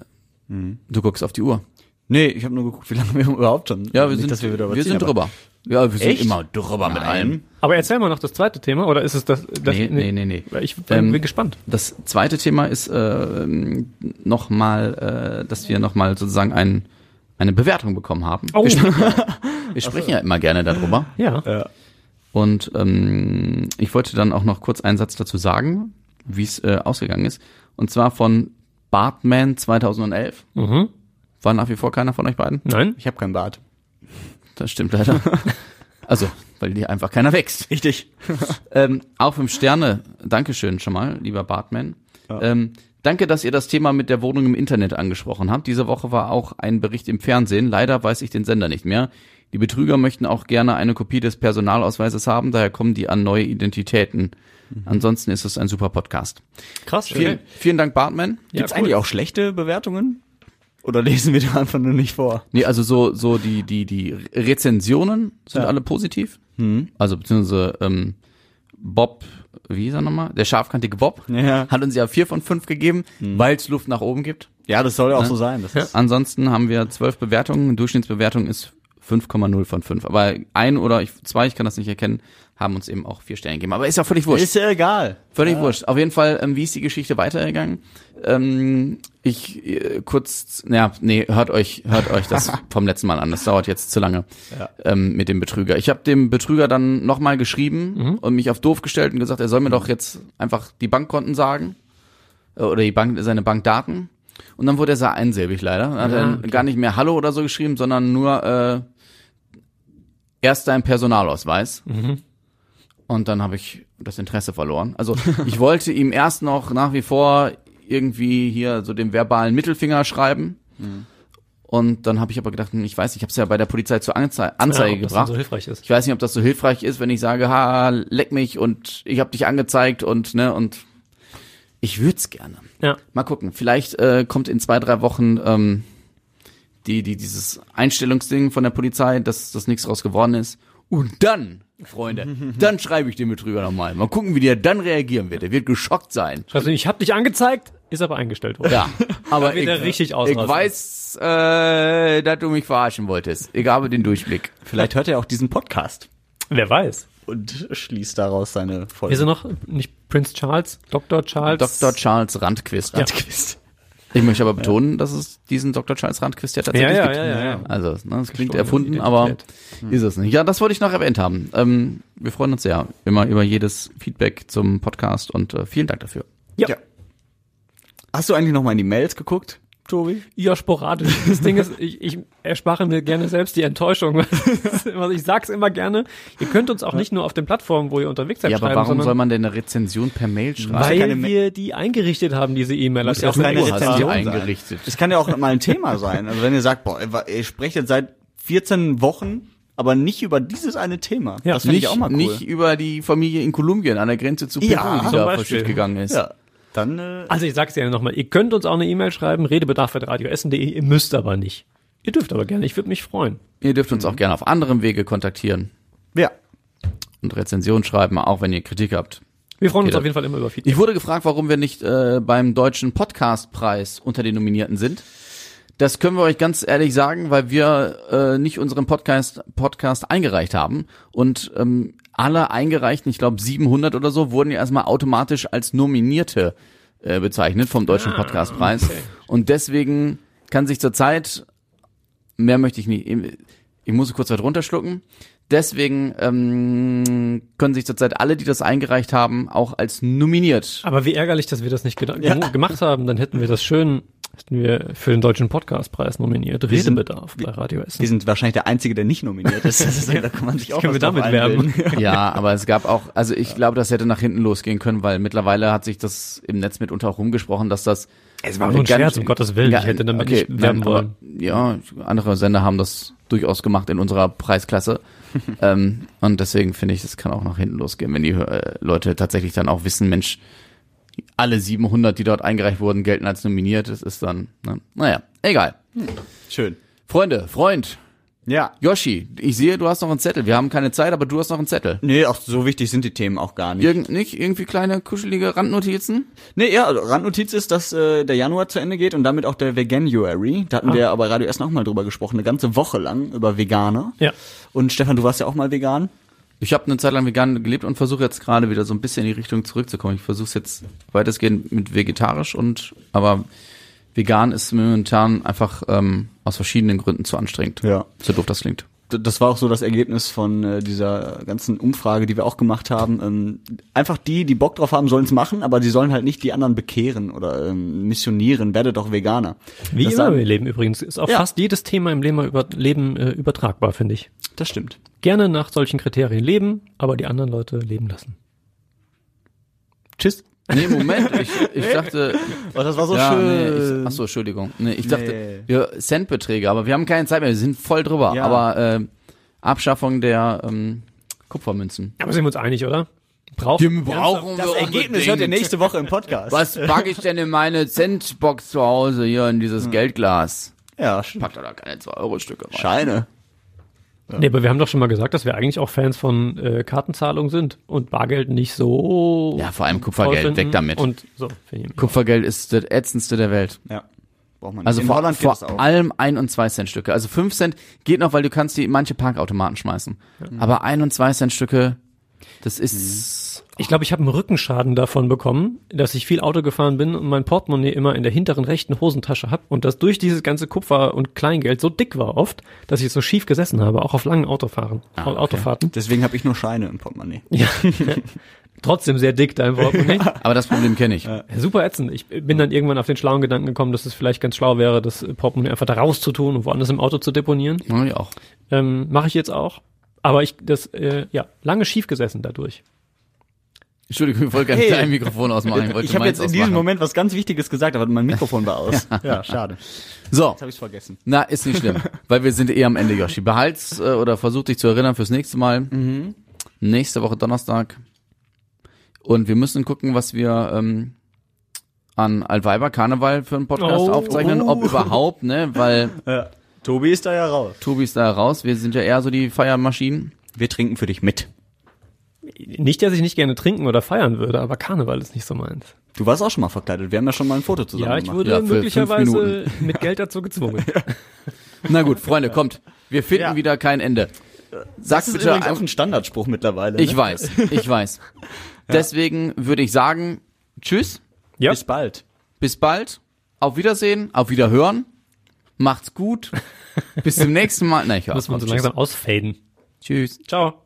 Du guckst auf die Uhr. Nee, ich habe nur geguckt, wie lange wir überhaupt schon. Ja, wir Nicht, sind, dass wir, wieder wir sind drüber. Ja, wir sind Echt? immer drüber mit allem. Aber erzähl mal noch das zweite Thema, oder ist es das? das Nee, nee, nee, nee. Ich bin, Ähm, gespannt. Das zweite Thema ist äh, nochmal, äh, dass wir nochmal sozusagen ein, eine Bewertung bekommen haben. Oh, Wir sprechen, wir sprechen ja immer gerne darüber. ja. Ja. Und ähm, ich wollte dann auch noch kurz einen Satz dazu sagen, wie es äh, ausgegangen ist. Und zwar von Bartman 2011. Mhm. War nach wie vor keiner von euch beiden? Nein? Ich habe kein Bart. Das stimmt leider. also, weil dir einfach keiner wächst. Richtig. Ähm, auch fünf Sterne. Dankeschön schon mal, lieber Bartman. Ähm, danke, dass ihr das Thema mit der Wohnung im Internet angesprochen habt. Diese Woche war auch ein Bericht im Fernsehen. Leider weiß ich den Sender nicht mehr. Die Betrüger möchten auch gerne eine Kopie des Personalausweises haben, daher kommen die an neue Identitäten Ansonsten ist es ein super Podcast. Krass. Vielen, vielen Dank, Bartman. Ja, Gibt's cool. eigentlich auch schlechte Bewertungen? Oder lesen wir da einfach nur nicht vor? Nee, also so, so die, die, die Rezensionen sind Ja. alle positiv. Also beziehungsweise ähm, Bob, wie hieß er nochmal? Der scharfkantige Bob Ja. hat uns ja vier von fünf gegeben, weil es Luft nach oben gibt. Ja, das soll ja auch so sein. Das ist, Ansonsten haben wir zwölf Bewertungen. Durchschnittsbewertung ist 5,0 von 5. Aber ein oder ich, zwei, ich kann das nicht erkennen, haben uns eben auch vier Stellen gegeben. Aber ist ja völlig wurscht. ist ja egal. Völlig wurscht. Auf jeden Fall, ähm, wie ist die Geschichte weitergegangen? Ähm, ich äh, kurz, naja, nee, hört euch, hört euch das vom letzten Mal an. Das dauert jetzt zu lange Ja. ähm, mit dem Betrüger. Ich habe dem Betrüger dann nochmal geschrieben und mich auf doof gestellt und gesagt, er soll mir doch jetzt einfach die Bankkonten sagen äh, oder die Bank, seine Bankdaten. Und dann wurde er sehr einsilbig leider. Dann hat Ah, er okay. gar nicht mehr Hallo oder so geschrieben, sondern nur äh, erst dein Personalausweis. Und dann habe ich das Interesse verloren. Also ich wollte ihm erst noch nach wie vor irgendwie hier so den verbalen Mittelfinger schreiben. Und dann habe ich aber gedacht, hm, ich weiß, ich habe es ja bei der Polizei zur Anzei Anzeige ja, gebracht. so hilfreich ist. Ich weiß nicht, ob das so hilfreich ist, wenn ich sage, ha, leck mich und ich habe dich angezeigt und ne und ich würde es gerne. Ja. Mal gucken. Vielleicht äh, kommt in zwei drei Wochen ähm, die die dieses Einstellungsding von der Polizei, dass das nichts draus geworden ist. Und dann, Freunde, dann schreibe ich dem Betrüger nochmal. Mal gucken, wie der dann reagieren wird. Der wird geschockt sein. Schreibst du, ich habe dich angezeigt, ist aber eingestellt worden. Ja, aber ich, richtig ich weiß, äh, dass du mich verarschen wolltest. Ich habe den Durchblick. Vielleicht hört er auch diesen Podcast Wer weiß. und schließt daraus seine Folge. Wir sind noch nicht Prince Charles, Dr. Charles. Dr. Charles Randquist. Ja. Ich möchte aber betonen, dass es diesen Dr. Charles Randquist ja tatsächlich Ja, ja, gibt. ja, ja, ja. Also, ne, das klingt erfunden, aber Identität. ist es nicht. Ja, das wollte ich noch erwähnt haben. Ähm, wir freuen uns sehr immer über jedes Feedback zum Podcast und äh, vielen Dank dafür. Ja. Ja. Hast du eigentlich noch mal in die Mails geguckt, Tobi? Ja, sporadisch. Das Ding ist, ich, ich erspare mir gerne selbst die Enttäuschung. Ich sag's immer gerne. Ihr könnt uns auch nicht nur auf den Plattformen, wo ihr unterwegs seid, Ja, aber schreiben, warum sondern soll man denn eine Rezension per Mail schreiben? weil keine wir die eingerichtet haben, diese ja E-Mail-Adresse. auch keine du hast die Rezension eingerichtet. Das kann ja auch mal ein Thema sein. Also wenn ihr sagt, boah, ihr sprecht jetzt seit 14 Wochen, aber nicht über dieses eine Thema. Ja. das finde ich Nicht, auch mal cool. nicht über die Familie in Kolumbien an der Grenze zu Peru, Ja, die da verschütt gegangen ist. ja. Dann äh, Also ich sag's dir nochmal, ihr könnt uns auch eine E-Mail schreiben, redebedarf.radioessen.de, ihr müsst aber nicht. Ihr dürft aber gerne, ich würde mich freuen. Ihr dürft uns auch gerne auf anderem Wege kontaktieren ja. und Rezensionen schreiben, auch wenn ihr Kritik habt. Wir freuen uns Okay, auf jeden Fall immer über Feedback. Ich wurde gefragt, warum wir nicht äh, beim deutschen Podcastpreis unter den Nominierten sind. Das können wir euch ganz ehrlich sagen, weil wir äh, nicht unseren Podcast Podcast eingereicht haben und ähm, alle eingereichten, ich glaube 700 oder so, wurden ja erstmal automatisch als Nominierte äh, bezeichnet vom deutschen Ah, Podcastpreis okay. und deswegen kann sich zurzeit mehr möchte ich nicht. Ich muss kurz was runterschlucken. Deswegen ähm, können sich zurzeit alle, die das eingereicht haben, auch als nominiert. Aber wie ärgerlich, dass wir das nicht gem- gemacht haben, dann hätten wir das schön, hätten wir für den Deutschen Podcastpreis nominiert. sind- Redebedarf bei Radio Wir Essen. sind wahrscheinlich der Einzige, der nicht nominiert ist. Das ist da kann man sich auch Können wir damit werben? Ja, aber es gab auch, also ich glaube, das hätte nach hinten losgehen können, weil mittlerweile hat sich das im Netz mitunter auch rumgesprochen, dass das Es war nur ein Scherz, um Gottes Willen. Ich hätte damit nicht werben aber, wollen. Ja, andere Sender haben das durchaus gemacht in unserer Preisklasse. ähm, und deswegen finde ich, das kann auch nach hinten losgehen, wenn die äh, Leute tatsächlich dann auch wissen, Mensch, alle 700, die dort eingereicht wurden, gelten als nominiert. Das ist dann, ne? naja, egal. Schön. Freunde, Freund, Ja. Yoshi, ich sehe, du hast noch einen Zettel. Wir haben keine Zeit, aber du hast noch einen Zettel. Nee, auch so wichtig sind die Themen auch gar nicht. Irgend, nicht irgendwie kleine kuschelige Randnotizen? Nee, ja, also Randnotiz ist, dass äh, der Januar zu Ende geht und damit auch der Veganuary. Da hatten wir aber Radio Essen auch mal drüber gesprochen, eine ganze Woche lang über Veganer. Ja. Und Stefan, du warst ja auch mal vegan. Ich habe eine Zeit lang vegan gelebt und versuche jetzt gerade wieder so ein bisschen in die Richtung zurückzukommen. Ich versuche es jetzt weitestgehend mit vegetarisch und aber vegan ist momentan einfach ähm, aus verschiedenen Gründen zu anstrengend. Ja. So doof das klingt. Das war auch so das Ergebnis von äh, dieser ganzen Umfrage, die wir auch gemacht haben. Ähm, einfach die, die Bock drauf haben, sollen es machen, aber sie sollen halt nicht die anderen bekehren oder ähm, missionieren. Werde doch Veganer. Wie das immer im Leben übrigens. Ist auf Ja. fast jedes Thema im Leben, über, Leben äh, übertragbar, finde ich. Das stimmt. Gerne nach solchen Kriterien leben, aber die anderen Leute leben lassen. Tschüss. Nee, Moment, ich, ich dachte, Oh, das war so ja, schön. nee, ich, ach so, Entschuldigung. Nee, ich dachte, Nee. wir Centbeträge, aber wir haben keine Zeit mehr, wir sind voll drüber. Ja. Aber äh, Abschaffung der ähm, Kupfermünzen. Aber sind wir uns einig, oder? Braucht Den brauchen Das wir Ergebnis hört ihr nächste Woche im Podcast. Was packe ich denn in meine Centbox zu Hause hier in Hm. dieses Geldglas? Ja, sch- Pack da da keine 2-Euro-Stücke rein. Scheine. Nee, aber wir haben doch schon mal gesagt, dass wir eigentlich auch Fans von äh, Kartenzahlung sind und Bargeld nicht so. Ja, vor allem Kupfergeld, weg damit. Und so, finde ich. Kupfergeld ist das ätzendste der Welt. Ja. Braucht man nicht. Also In vor, Holland geht vor auch. allem 1 und 2 Cent Stücke. Also 5 Cent geht noch, weil du kannst die in manche Parkautomaten schmeißen. Aber 1 und 2 Cent Stücke, das ist, Ich glaube, ich habe einen Rückenschaden davon bekommen, dass ich viel Auto gefahren bin und mein Portemonnaie immer in der hinteren rechten Hosentasche hab und das durch dieses ganze Kupfer und Kleingeld so dick war oft, dass ich so schief gesessen habe, auch auf langen Autofahren, Ah, okay. Autofahrten. Deswegen habe ich nur Scheine im Portemonnaie. Ja. Trotzdem sehr dick dein Portemonnaie. aber das Problem kenne ich. Ja, super ätzend. Ich bin dann irgendwann auf den schlauen Gedanken gekommen, dass es vielleicht ganz schlau wäre, das Portemonnaie einfach da rauszutun und woanders im Auto zu deponieren. Ja, ich auch. Ähm, Mache ich jetzt auch. Aber ich, das, äh, ja, lange schief gesessen dadurch. Entschuldigung, ich wollte gerne Hey. dein Mikrofon ausmachen. wollte Ich habe jetzt in diesem ausmachen. Moment was ganz Wichtiges gesagt, aber mein Mikrofon war aus. ja, schade. So, Jetzt habe ich vergessen. na, ist nicht schlimm, weil wir sind eh am Ende, Yoshi. Behalt's äh, oder versuch dich zu erinnern fürs nächste Mal. Mhm. Nächste Woche Donnerstag. Und wir müssen gucken, was wir ähm, an Altweiber Karneval für einen Podcast Oh. aufzeichnen, ob Oh. überhaupt, ne, weil Ja. Tobi ist da ja raus. Tobi ist da raus. Wir sind ja eher so die Feiermaschinen. Wir trinken für dich mit. Nicht, dass ich nicht gerne trinken oder feiern würde, aber Karneval ist nicht so meins. Du warst auch schon mal verkleidet. Wir haben ja schon mal ein Foto zusammen Ja, ich gemacht. wurde Ja, möglicherweise mit Geld dazu gezwungen. Na gut, Freunde, kommt. Wir finden Ja. wieder kein Ende. Sag Das ist bitte auch ein Standardspruch mittlerweile. Ich ne? weiß, ich weiß. Deswegen würde ich sagen, tschüss, Ja, Bis bald. bis bald, auf Wiedersehen, auf Wiederhören, macht's gut, bis zum nächsten Mal. Nein, ich muss man so langsam ausfaden. Tschüss. Ciao.